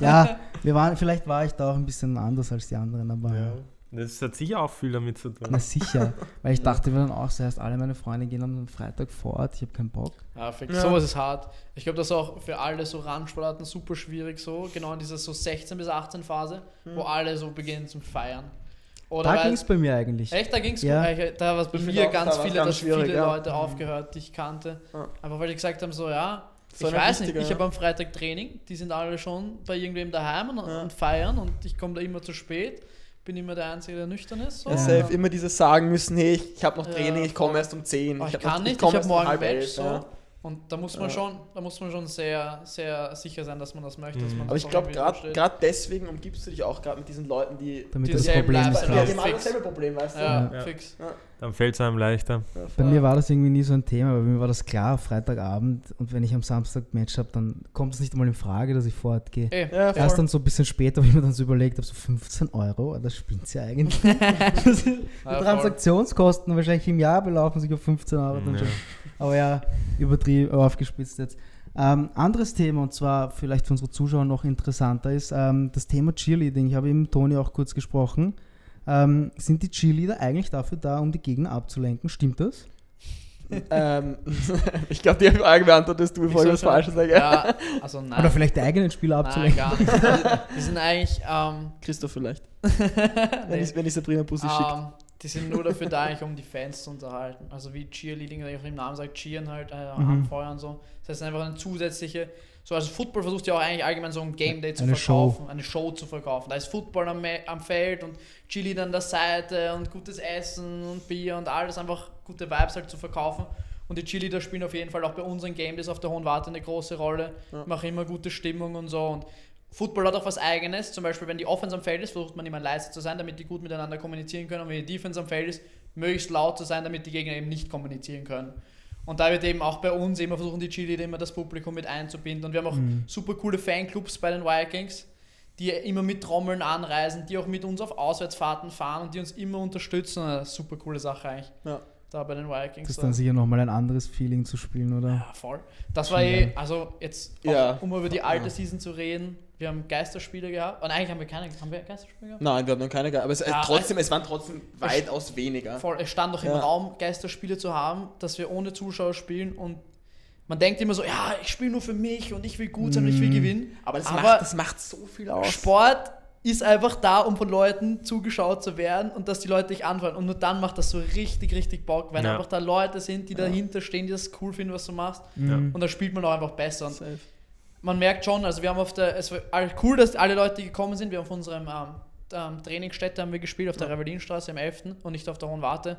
Ja, wir waren, vielleicht war ich da auch ein bisschen anders als die anderen, aber Ja. Das hat sicher auch viel damit zu tun. Na sicher, weil ich dachte mir dann auch, das heißt, alle meine Freunde gehen am Freitag fort, ich habe keinen Bock. Ja. Ja. Sowas ist hart. Ich glaube, das ist auch für alle so Randsportarten super schwierig so, genau in dieser so 16 bis 18 Phase, wo alle so beginnen zum Feiern. Oder Da ging es bei mir eigentlich. Echt, da ging es Ja. Da war es bei Ich mir auch, ganz da viele, ganz dass viele ja. Leute aufgehört, die ich kannte. Ja. Einfach weil die gesagt haben, so ja, So ich weiß nicht, ich ja. habe am Freitag Training, die sind alle schon bei irgendwem daheim und, Ja. und feiern und ich komme da immer zu spät, bin immer der Einzige, der nüchtern ist. So. Ja, safe. Immer dieses sagen müssen, hey, ich, ich habe noch Ja, Training, ich komme erst um 10. Aber ich, hab kann noch, nicht, ich, komm habe um morgen Match elf, so. Ja. Und da muss man Ja. schon, da muss man schon sehr, sehr sicher sein, dass man das möchte. Dass Mhm. man Aber das ich glaube, gerade deswegen umgibst du dich auch gerade mit diesen Leuten, die. Damit Die das Problem nicht Lifestyle Ja, Ja, die haben dasselbe Problem, weißt du? Ja, Ja. fix. Dann fällt es einem leichter. Ja, Bei mir war das irgendwie nie so ein Thema, weil bei mir war das klar, Freitagabend und wenn ich am Samstag Match habe, dann kommt es nicht einmal in Frage, dass ich fortgehe. Ey, Ja, Erst dann so ein bisschen später, [laughs] wo ich mir dann so überlegt habe, so 15 Euro, das spinnt ja eigentlich. [laughs] Ist- Die Ja. Transaktionskosten wahrscheinlich im Jahr belaufen sich auf 15 Euro dann Ja. schon. Aber ja, übertrieben, aufgespitzt jetzt. Ähm, anderes Thema, und zwar vielleicht für unsere Zuschauer noch interessanter ist, ähm, das Thema Cheerleading. Ich habe eben mit Toni auch kurz gesprochen. Ähm, sind die Cheerleader eigentlich dafür da, um die Gegner abzulenken? Stimmt das? ähm, [laughs] ich glaube, die Frage beantwortest du, bevor ich was? Falsches sage. Ja, also nein. Oder vielleicht die eigenen Spieler Nein, abzulenken? gar nicht. Also, [laughs] die sind eigentlich, ähm, Christoph vielleicht. [laughs] nee, Wenn ich, wenn ich Sabrina Bussi schickt. ähm, die sind nur dafür da, eigentlich, um die Fans zu unterhalten. Also wie Cheerleading, wie auch im Namen sagt, Cheeren halt, äh, Mhm. anfeuern so. Das heißt einfach eine zusätzliche, so also Football versucht ja auch eigentlich allgemein so ein Game Day zu Eine verkaufen, eine Show zu verkaufen. Da ist Football am, am Feld und Cheerleader an der Seite und gutes Essen und Bier und alles, einfach gute Vibes halt zu verkaufen. Und die Cheerleader spielen auf jeden Fall auch bei unseren Game Days auf der Hohen Warte eine große Rolle, Ja. machen immer gute Stimmung und so. Und Football hat auch was Eigenes. Zum Beispiel, wenn die Offense am Feld ist, versucht man immer leise zu sein, damit die gut miteinander kommunizieren können. Und wenn die Defense am Feld ist, möglichst laut zu sein, damit die Gegner eben nicht kommunizieren können. Und da wird eben auch bei uns immer versuchen, die Cheerleader immer das Publikum mit einzubinden. Und wir haben auch Mhm. super coole Fanclubs bei den Vikings, die immer mit Trommeln anreisen, die auch mit uns auf Auswärtsfahrten fahren und die uns immer unterstützen. Eine super coole Sache eigentlich. Ja. Da bei den Vikings. Das ist dann sicher nochmal ein anderes Feeling zu spielen, oder? Ja, voll. Das war eh, also jetzt, auch, Ja. um über die alte Ja. Season zu reden, wir haben Geisterspiele gehabt. Und eigentlich haben wir keine, haben wir Geisterspiele gehabt? Nein, wir hatten noch keine Ge- Aber es, Ja, äh, trotzdem, es waren trotzdem weitaus weniger. Voll, es stand doch im Ja. Raum, Geisterspiele zu haben, dass wir ohne Zuschauer spielen und man denkt immer so, ja, ich spiele nur für mich und ich will gut sein und ich will Mm. gewinnen. Aber das, Aber macht, das macht so viel aus. Sport ist einfach da, um von Leuten zugeschaut zu werden und dass die Leute dich anfallen. Und nur dann macht das so richtig, richtig Bock, wenn Ja. einfach da Leute sind, die Ja. dahinter stehen, die das cool finden, was du machst. Ja. Und dann spielt man auch einfach besser. Und Safe. Man merkt schon, also wir haben auf der, es war cool, dass alle Leute, die gekommen sind, wir haben auf unserem ähm, ähm, Trainingsstätte haben wir gespielt, auf der Revelinstraße am 11. und nicht auf der Hohen Warte.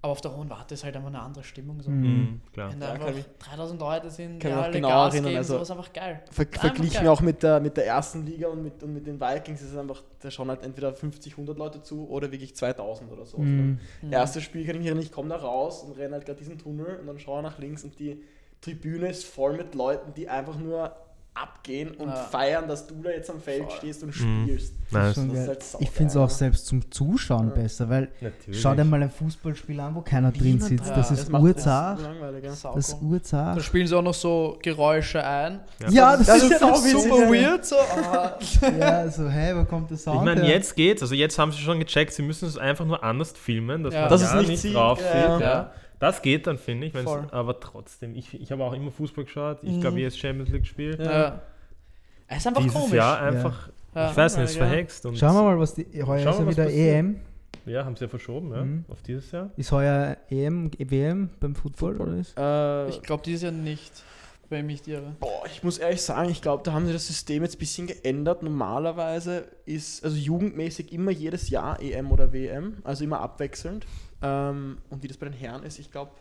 Aber auf der Hohen Warte ist halt einfach eine andere Stimmung. So. Mhm. Mhm, klar. Wenn da Ja, einfach kann ich- 3000 Leute sind, kann die mich auch alle genau Gas erinnern, geben, also- so ist einfach geil. Ver Einfach verglichen geil. auch mit der, mit der ersten Liga und mit, und mit den Vikings ist es einfach, da schauen halt entweder 50, 100 Leute zu oder wirklich 2000 oder so. Mhm. Mhm. Erstes Spiel kann ich mich erinnern, ich komme da raus und renne halt gerade diesen Tunnel und dann schaue nach links und die Tribüne ist voll mit Leuten, die einfach nur abgehen und Ja. feiern, dass du da jetzt am Feld Voll. stehst und Mhm. spielst. Nice. Das ist halt ich finde es auch ja. selbst zum Zuschauen Ja. besser, weil Natürlich. schau dir mal ein Fußballspiel an, wo keiner drin Niemand sitzt. da. Das Das ist urzart. ja. Das ist cool. Da urzart. spielen sie auch noch so Geräusche ein. Ja, das, Das ist ist ja auch Super ja. weird, so, aber [laughs] Ja, so, hey, wo kommt Ich Sound meine, her? jetzt geht's. Also jetzt haben sie schon gecheckt, sie müssen es einfach nur anders filmen, dass Ja. man ja es nicht nicht sieht, drauf ja. Das geht dann, finde ich. Aber trotzdem, ich, ich habe auch immer Fußball geschaut. Ich Mhm. glaube, jedes Champions League Spiel. ja. Es ist einfach Dieses komisch. Jahr einfach, Ja. ich weiß nicht, es Ja. verhext. Und Schauen wir mal, was die. Heuer Schauen ist wir, ja wieder passiert. EM. Ja, haben sie ja verschoben, ja, Mhm. auf dieses Jahr. Ist heuer EM, WM beim Football, Football. oder ist? Äh, Ich glaube dieses Jahr nicht, wenn ich mich irre. Boah, ich muss ehrlich sagen, ich glaube, da haben sie das System jetzt ein bisschen geändert. Normalerweise ist, also jugendmäßig immer jedes Jahr EM oder WM, also immer abwechselnd. Ähm, und wie das bei den Herren ist, ich glaube,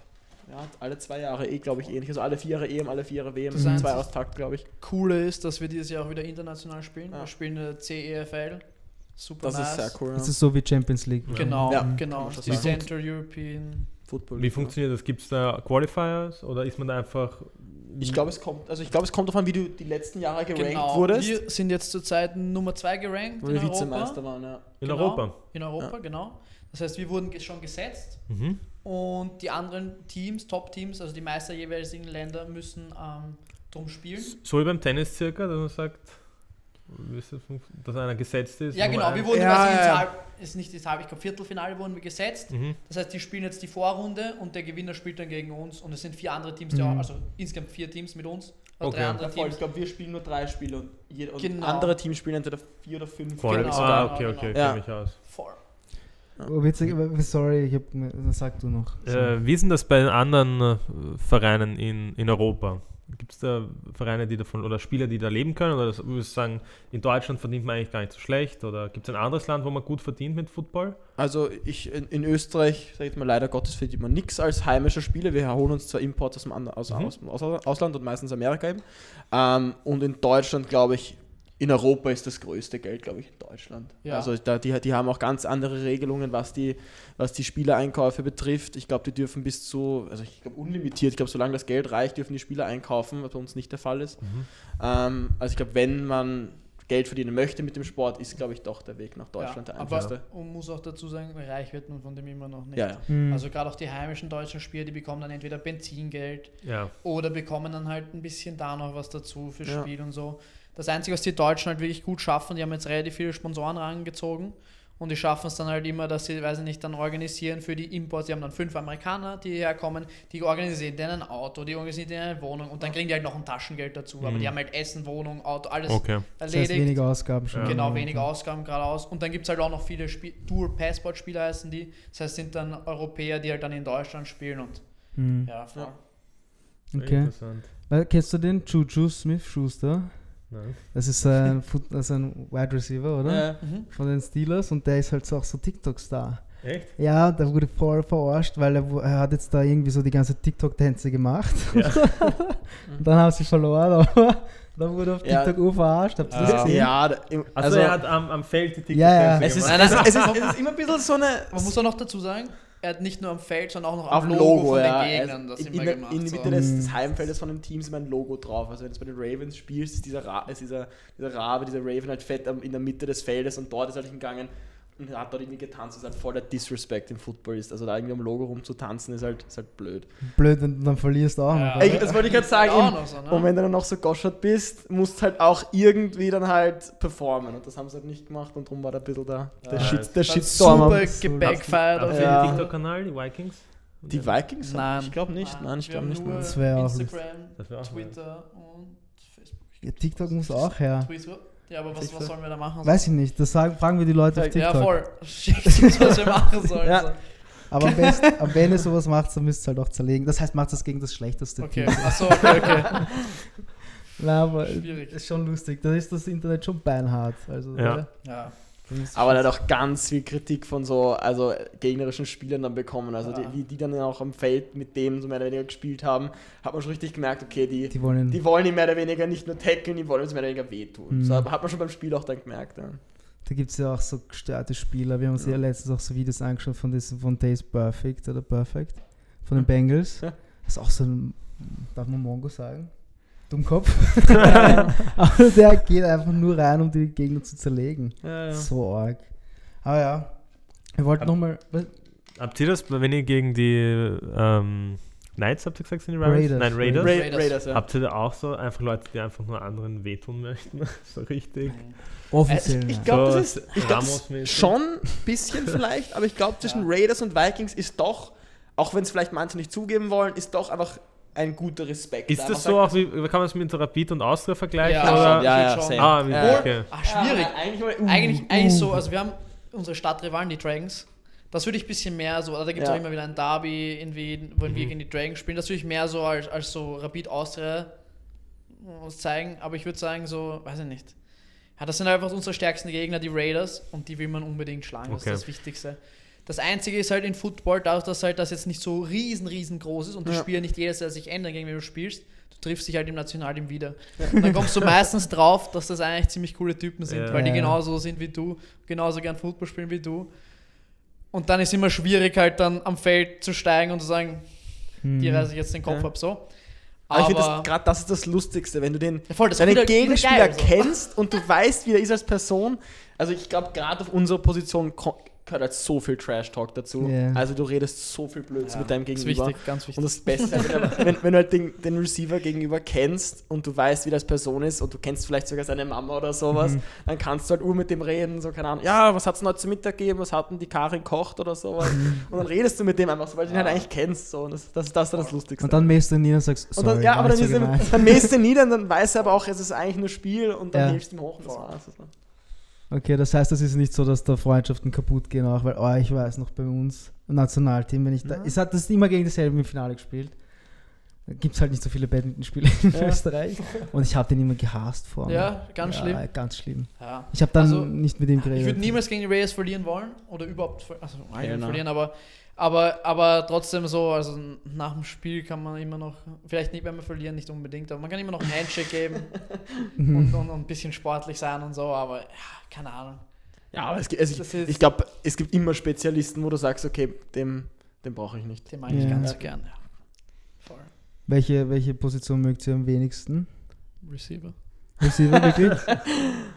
ja, alle zwei Jahre eh, glaube ich, ähnlich. Also alle vier Jahre EM, alle vier Jahre WM, Das einzig- zwei Auftakt, glaube ich. Coole ist, dass wir dieses Jahr auch wieder international spielen. Ja. Wir spielen in der CEFL. Super Das nice. ist sehr cool. Das ja. ist so wie Champions League. Genau, Ja, genau. Die. Central European. Football. Wie funktioniert das? Gibt es da Qualifiers oder ist man da einfach. Ich glaube, es kommt, also ich glaube, es kommt davon, wie du die letzten Jahre gerankt Genau. wurdest. Wir sind jetzt zurzeit Nummer 2 gerankt wo in wir Europa. Vizemeister waren, ja. in genau. Europa. In Europa, genau. Das heißt, wir wurden schon gesetzt Mhm. und die anderen Teams, Top-Teams, also die Meister jeweiligen Länder, müssen ähm, drum spielen. So wie beim Tennis circa, dass man sagt, dass einer gesetzt ist? Ja, genau. Wir wurden Ja, quasi ins ja. Halb, ist nicht das Halb, ich glaube Viertelfinale wurden wir gesetzt. Mhm. Das heißt, die spielen jetzt die Vorrunde und der Gewinner spielt dann gegen uns und es sind vier andere Teams, die Mhm. auch, also insgesamt vier Teams mit uns, oder Okay. drei andere Ja, voll. Teams. Ich glaube, wir spielen nur drei Spiele und, jeder, und Genau. andere Teams spielen entweder vier oder fünf. Voll. Genau, ah, genau, okay, genau. okay, Ja. kenne mich aus. Voll. Oh, witzig, sorry, ich hab, sag du noch. Äh, wie ist denn das bei den anderen äh, Vereinen in, in Europa? Gibt es da Vereine, die davon oder Spieler, die da leben können? Oder das, würdest du sagen, in Deutschland verdient man eigentlich gar nicht so schlecht? Oder gibt es ein anderes Land, wo man gut verdient mit Football? Also ich in, in Österreich, sag ich mal, leider Gottes verdient man nichts als heimischer Spieler. Wir holen uns zwar Imports aus dem, aus, Mhm. aus, aus, Ausland und meistens Amerika eben. Ähm, und in Deutschland, glaube ich, in Europa ist das größte Geld, glaube ich, in Deutschland. Ja. Also da, die, die haben auch ganz andere Regelungen, was die, was die Spielereinkäufe betrifft. Ich glaube, die dürfen bis zu, also ich glaube unlimitiert, ich glaube, solange das Geld reicht, dürfen die Spieler einkaufen, was bei uns nicht der Fall ist. Ähm, also ich glaube, wenn man Geld verdienen möchte mit dem Sport, ist, glaube ich, doch der Weg nach Deutschland ja, der einfachste. aber man muss auch dazu sagen, reich wird man von dem immer noch nicht. Ja, ja. Hm. Also gerade auch die heimischen deutschen Spieler, die bekommen dann entweder Benzingeld Ja. oder bekommen dann halt ein bisschen da noch was dazu für Ja. Spiel und so. Das Einzige, was die Deutschen halt wirklich gut schaffen, die haben jetzt relativ viele Sponsoren rangezogen und die schaffen es dann halt immer, dass sie, weiß ich nicht, dann organisieren für die Imports. Die haben dann fünf Amerikaner, die herkommen, die organisieren denen ein Auto, die organisieren denen eine Wohnung und dann kriegen die halt noch ein Taschengeld dazu. Aber Mhm. die haben halt Essen, Wohnung, Auto, alles Okay. das heißt, erledigt. weniger Ausgaben schon. Ja. Genau, Ja. weniger Ausgaben geradeaus. Und dann gibt es halt auch noch viele Spiel Tour Passport-Spieler heißen die. Das heißt, sind dann Europäer, die halt dann in Deutschland spielen und Hm. ja, voll. Ja. Okay. Interessant. Weil, kennst du den Juju Smith-Schuster? Nein. Das ist ein, ist ein Wide Receiver, oder? Äh, Mhm. Von den Steelers und der ist halt so auch so TikTok-Star. Echt? Ja, der wurde voll verarscht, weil er, er hat jetzt da irgendwie so die ganze TikTok-Tänze gemacht. Ja. [laughs] und dann haben sie verloren, aber [laughs] da wurde auf Ja. TikTok verarscht. Habt ihr das Ja. gesehen? ja, da- im- Also, also er hat am, am Feld die TikTok Ja, ja. es, ist, gemacht. es, ist, es, ist, es ist immer ein bisschen so eine. Man muss auch noch dazu sagen, er hat nicht nur am Feld, sondern auch noch auf am dem Logo, Logo, von ja. den Gegnern das in, immer in, der- gemacht. in die so. Mitte des, des Mhm. Heimfeldes von dem Team ist immer ein Logo drauf. Also wenn du bei den Ravens spielst, ist dieser, Ra ist dieser, dieser Rabe, dieser Raven halt fett in der Mitte des Feldes und dort ist er halt gegangen und hat dort irgendwie getanzt, was halt voll der Disrespect im Football ist. Also da irgendwie am Logo rumzutanzen ist halt, ist halt blöd. Blöd, wenn du dann verlierst auch Ja. noch. Ey, das wollte ich gerade sagen. noch so, ne? Und wenn du dann noch so goschert bist, musst halt auch irgendwie dann halt performen. Und das haben sie halt nicht gemacht und darum war da ein bisschen der, der, Ja, Shit, der Shitstorm. super am- gebackfired. Auf Ja. den TikTok-Kanal, die Vikings? Die Vikings? Nein. Ich glaube nicht. Nein, ich glaube nicht. nur. Das wär auch Instagram, Das wär auch Twitter und Facebook. Ja, TikTok muss auch her. Twitter. Ja, aber was, was sollen wir da machen? Weiß ich nicht, das sagen, fragen wir die Leute auf ja, TikTok. voll. [laughs] Schickt uns, was wir machen sollen. Ja. So. Aber am besten, [laughs] am wenn ihr sowas macht, dann müsst ihr halt auch zerlegen. Das heißt, macht das gegen das schlechteste Okay, Team. achso, okay, okay. [laughs] Na, aber Schwierig. ist schon lustig. Da ist das Internet schon beinhart. Also, Ja. ja. Aber er hat auch ganz viel Kritik von so also gegnerischen Spielern dann bekommen. Also Ja. die, wie die dann auch am Feld mit dem so mehr oder weniger gespielt haben, hat man schon richtig gemerkt, okay, die, die wollen die wollen ihm mehr oder weniger nicht nur tackeln, die wollen uns mehr oder weniger wehtun. Mhm. So hat man schon beim Spiel auch dann gemerkt. Ja. Da gibt es ja auch so gestörte Spieler. Wir haben uns ja, Ja. letztens auch so Videos angeschaut von diesem von Days Perfect oder Perfect von den Bengals. Ja. Das ist auch so ein, darf man Mongo sagen? Dummkopf. [laughs] Aber der geht einfach nur rein, um die Gegner zu zerlegen. Ja, ja. So arg. Aber ja, wir wollten nochmal. Habt ihr das, wenn ihr gegen die ähm, Knights, habt ihr gesagt, sind die Ravens? Raiders. Nein, Raiders. Ra Raiders. Raiders, ja. Habt ihr da auch so einfach Leute, die einfach nur anderen wehtun möchten? [laughs] so richtig. Offiziell. Äh, ich nein. glaub, so das ist- ich glaub, das? Schon ein bisschen [laughs] vielleicht, aber ich glaube, zwischen Ja. Raiders und Vikings ist doch, auch wenn es vielleicht manche nicht zugeben wollen, ist doch einfach ein guter Respekt. Ist Da das so sagt, auch, wie, kann man es mit Rapid und Austria vergleichen? Ja, oder? ja, ja, schon. same. Ah, wie, Ja. okay. Ach, schwierig. Ja, eigentlich, uh, Eigentlich, uh. eigentlich so, also wir haben unsere Stadtrivalen, die Dragons. Das würde ich ein bisschen mehr so, also da gibt es Ja. auch immer wieder ein Derby in Wien, wo wir Mhm. gegen die Dragons spielen. Das würde ich mehr so als, als so Rapid Austria uns zeigen, aber ich würde sagen, so, weiß ich nicht. Ja, das sind einfach unsere stärksten Gegner, die Raiders, und die will man unbedingt schlagen. Das Okay. ist das Wichtigste. Das Einzige ist halt in Football, dadurch, dass halt das jetzt nicht so riesen, riesengroß ist und die Ja. Spieler nicht jedes Jahr sich ändern, gegen wen du spielst, du triffst dich halt im Nationalteam wieder. Und dann kommst du meistens drauf, dass das eigentlich ziemlich coole Typen sind, Ja. weil die genauso sind wie du, genauso gern Football spielen wie du. Und dann ist immer schwierig, halt dann am Feld zu steigen und zu sagen, Hm. die reiße ich jetzt den Kopf ab, so. Aber ich finde, Aber- gerade das ist das Lustigste, wenn du den Ja, voll, das deine ist wieder- wieder Gegenspieler geil, so. kennst und du weißt, wie er ist als Person. Also ich glaube, gerade auf unserer Position gehört halt so viel Trash-Talk dazu. Ja. Also du redest so viel Blödsinn Ja, mit deinem Das ist Gegenüber. wichtig, ganz wichtig. Und das Beste, wenn, du- [laughs] wenn, wenn du halt den, den Receiver gegenüber kennst und du weißt, wie das Person ist und du kennst vielleicht sogar seine Mama oder sowas, Mhm. dann kannst du halt ur mit dem reden, so keine Ahnung, ja, was hat's denn heute zu Mittag gegeben, was hat denn die Karin kocht oder sowas. Mhm. und dann redest du mit dem einfach so, weil du ihn halt Ja. eigentlich kennst. So. Und das, das, das ist dann das Lustigste. Und dann mähst du ihn nieder und sagst, Und sorry, dann, ja, aber dann, so dann mähst du ihn [laughs] nieder und dann weiß er aber auch, es ist eigentlich nur Spiel und dann Ja. hilfst du ihm hoch und das war's. Okay, das heißt, das ist nicht so, dass da Freundschaften kaputt gehen, auch weil, oh, ich weiß noch bei uns im Nationalteam, wenn ich da, Ja. es hat das immer gegen dasselbe im Finale gespielt. Da gibt es halt nicht so viele Badmintonspiele in Ja. Österreich. [laughs] Und ich habe den immer gehasst vor mir. ja, ganz ja, schlimm. Ganz schlimm. Ja. Ich habe dann Also, nicht mit ihm geredet. Ich würde niemals gegen die Rays verlieren wollen oder überhaupt ver also Hell no. verlieren, aber, aber, aber trotzdem so, also nach dem Spiel kann man immer noch, vielleicht nicht, wenn wir verlieren, nicht unbedingt, aber man kann immer noch einen Handshake geben [laughs] Mhm. und, und, und ein bisschen sportlich sein und so, aber ja, keine Ahnung. Ja, aber es, gibt- also ich, ich glaube, es gibt immer Spezialisten, wo du sagst, okay, dem, dem brauche ich nicht. Den mag ich Ja. ganz gern, ja. Voll. welche, welche Position mögt ihr am wenigsten? Receiver. Receiver wirklich? [laughs]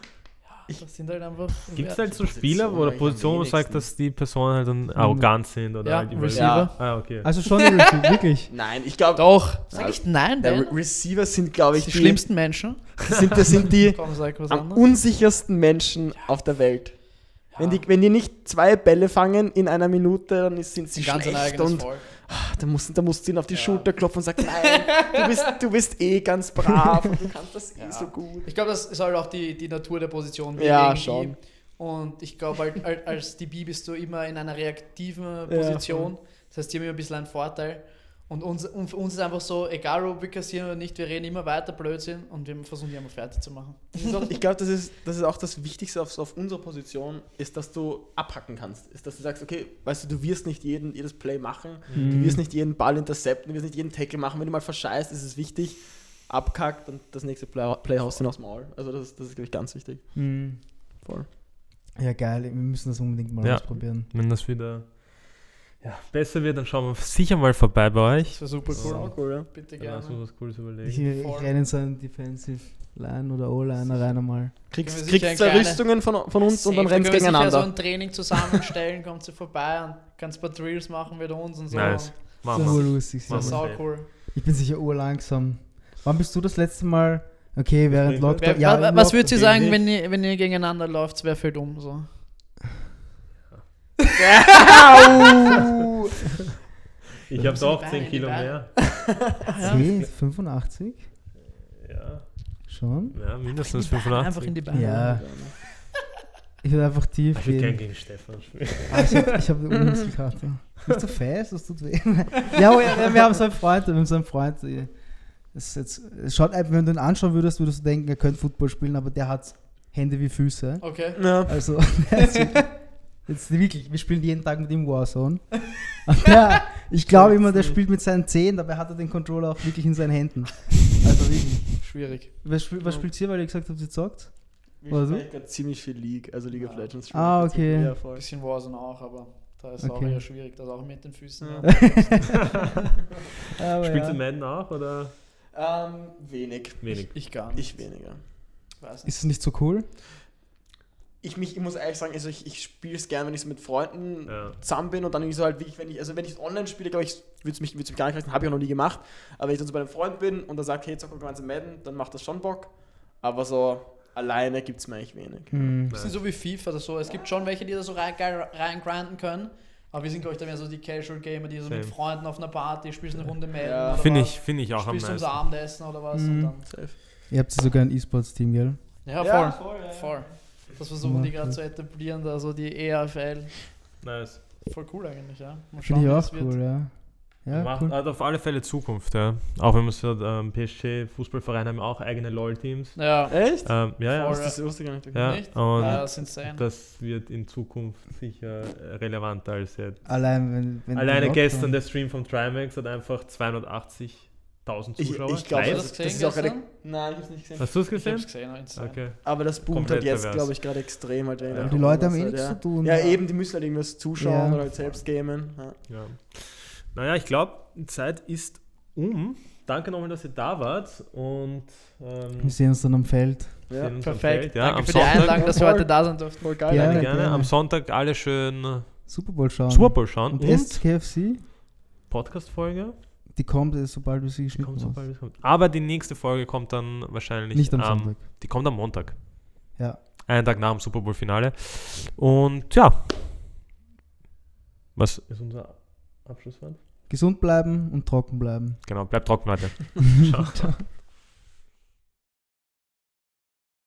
Ja, das sind halt einfach. Gibt es ja, halt so Spieler oder Positionen, wo du sagst, dass die Personen halt dann arrogant sind oder Ja, halt Receiver. Ja. Ah, okay. Also schon Receiver, wirklich. [laughs] Nein, ich glaube, Doch. Sag Ja, ich nein, der Ben? Re Receiver sind, glaube ich, die schlimmsten Menschen. Sind, das sind die [laughs] am unsichersten Menschen auf der Welt. Wenn, die, wenn die nicht zwei Bälle fangen in einer Minute, dann sind sie Ein ganz schlecht und Volk. Da musst, da musst du ihn auf die Ja. Schulter klopfen und sagen, nein, du bist, du bist eh ganz brav und du kannst das eh Ja. so gut. Ich glaube, das ist halt auch die, die Natur der Position. Ja, schon. Und ich glaube, halt, al- als DB bist du immer in einer reaktiven Ja, Position. das heißt, die haben immer ein bisschen einen Vorteil. Und, uns, und für uns ist einfach so, egal ob wir kassieren oder nicht, wir reden immer weiter Blödsinn und wir versuchen die einfach fertig zu machen. [laughs] Ich glaube, das ist, das ist auch das Wichtigste auf, auf unserer Position, ist, dass du abhacken kannst. Ist, dass du sagst, okay, weißt du, du wirst nicht jeden, jedes Play machen, Mhm. du wirst nicht jeden Ball intercepten, du wirst nicht jeden Tackle machen. Wenn du mal verscheißt, ist es wichtig, abkackt und das nächste Play, Play haust du ihn aufs Maul. Also das, ist- das ist, glaube ich, ganz wichtig. Mhm. Voll. Ja, geil. Wir müssen das unbedingt mal Ja. ausprobieren. Wenn das wieder ja, besser wird, dann schauen wir sicher mal vorbei bei euch. Das wäre super cool. Auch cool, ja. Bitte Dann lassen wir gerne. was Cooles Ich, überlegen. ich Voll. renne in so einen Defensive Line oder O-Line rein einmal. Kriegst, wir kriegst zwei Rüstungen von, von uns und dann Safe, rennst können wir sicher gegeneinander. so ein Training zusammenstellen, [laughs] kommt sie vorbei und kannst ein paar Drills machen mit uns und so. Nice. Das Machen ist wir. lustig. Das ist auch wir. cool. Ich bin sicher urlangsam. Wann bist du das letzte Mal? Okay, während Lockdown. Wer, im was ihr Lockdown sagen, wenn ihr, wenn ihr gegeneinander läuft, wer fällt um? So? Ich habe sind auch die 10 Beine, Kilo mehr. Ja. 10, 85? Ja, Schon? ja mindestens In die Beine, 85. Einfach in die Beine. Ja. Ich würde einfach tief Ich würde gerne gehen. gegen Stefan spielen. Ah, ich habe ich hab eine Muskelkarte. Bist du fest? Das tut weh. ja, ja, wir haben so einen Freund, wir haben so einen Freund. Das jetzt, es schaut, wenn du ihn anschauen würdest, würdest du denken, er könnte Football spielen, aber der hat Hände wie Füße. Okay. Ja. Also, [laughs] [laughs] jetzt, wirklich, wir spielen jeden Tag mit ihm Warzone. [laughs] Der, ich glaube immer, der spielt mit seinen Zehen, dabei hat er den Controller auch wirklich in seinen Händen. [laughs] Also wirklich. Schwierig. Was, spiel, was spielt ihr, weil ihr gesagt habt, ihr zockt? Ich Oder spiele gerade ziemlich viel League, also League of Ja. Legends. Ah, spiele ich okay. Ja, voll. Bisschen Warzone auch, aber da ist es auch Okay. eher schwierig, das auch mit den Füßen. Ja. [laughs] Aber Spielst ja. du Madden auch oder Ähm, wenig. wenig? Ich gar nicht. Ich weniger. weiß nicht. Ist es nicht so cool? Ich, mich, ich muss ehrlich sagen, also ich, ich spiele es gerne, wenn ich so mit Freunden Ja. zusammen bin und dann irgendwie so halt wirklich, wenn ich, also wenn ich online spiele, glaube ich, würde es mich, würd's mich gar nicht reizen, habe ich auch noch nie gemacht. Aber wenn ich dann so bei einem Freund bin und der sagt, hey, zocken wir gemeinsam Madden, dann macht das schon Bock. Aber so alleine gibt es mir eigentlich wenig. Hm. Bisschen so wie FIFA oder so. Es gibt schon welche, die da so rein, reingrinden können. Aber wir sind, glaube ich, da mehr so die Casual Gamer, die so mit Same. Freunden auf einer Party spielst eine Runde Madden Ja. Finde ich, finde ich auch am Spielst unser meisten. Abendessen oder was. Und Mhm. dann, Safe. Ihr habt ja sogar ein E-Sports-Team, gell? ja, voll. Ja, voll, ja, ja. voll. Das versuchen die gerade zu etablieren, also die EAFL. Nice. Voll cool eigentlich, ja. Mal schauen, Finde ich auch cool, wird. ja. Ja, Macht, cool. Hat auf alle Fälle Zukunft, ja. Auch wenn man es hört, ähm, PSG-Fußballvereine haben auch eigene LOL-Teams. Ja. Echt? Ähm, ja, ja. Das wusste ich gar nicht. Ja. nicht? Und ja, das, das wird in Zukunft sicher relevanter als jetzt. Allein, wenn, wenn Alleine gestern der Stream von Trimax hat einfach 280 1000 Zuschauer. Ich, ich glaube, das, das ist auch gerade. Nein, ich habe es nicht gesehen. Hast du es gesehen? Ich habe es gesehen, okay. Aber das boomt Komplett halt jetzt, glaube ich, gerade extrem. Halt, ja. Die Leute haben eh also, nichts zu tun. Ja, eben, die müssen halt irgendwas zuschauen ja. oder halt selbst gamen. Ja. Ja. Naja, ich glaube, die Zeit ist um. Danke nochmal, dass ihr da wart. Und, ähm, wir sehen uns dann am Feld. Ja, perfekt. Feld, ja. Danke am für Sonntag. die Einladung, dass wir heute da sind. Voll geil. Gerne, gerne. Am Sonntag alle schön Super Bowl schauen. Super Bowl schauen. Und, und KFC. Podcast-Folge. Die kommt, äh, sobald wir sie geschnitten Kommt haben. sobald es kommt. Aber die nächste Folge kommt dann wahrscheinlich Nicht am Sonntag. Die kommt am Montag. Ja. Einen Tag nach dem Super Bowl-Finale. Und ja. Was ist unser Abschlusswort? Gesund bleiben und trocken bleiben. Genau, bleibt trocken, Leute. [laughs] Ciao. [laughs]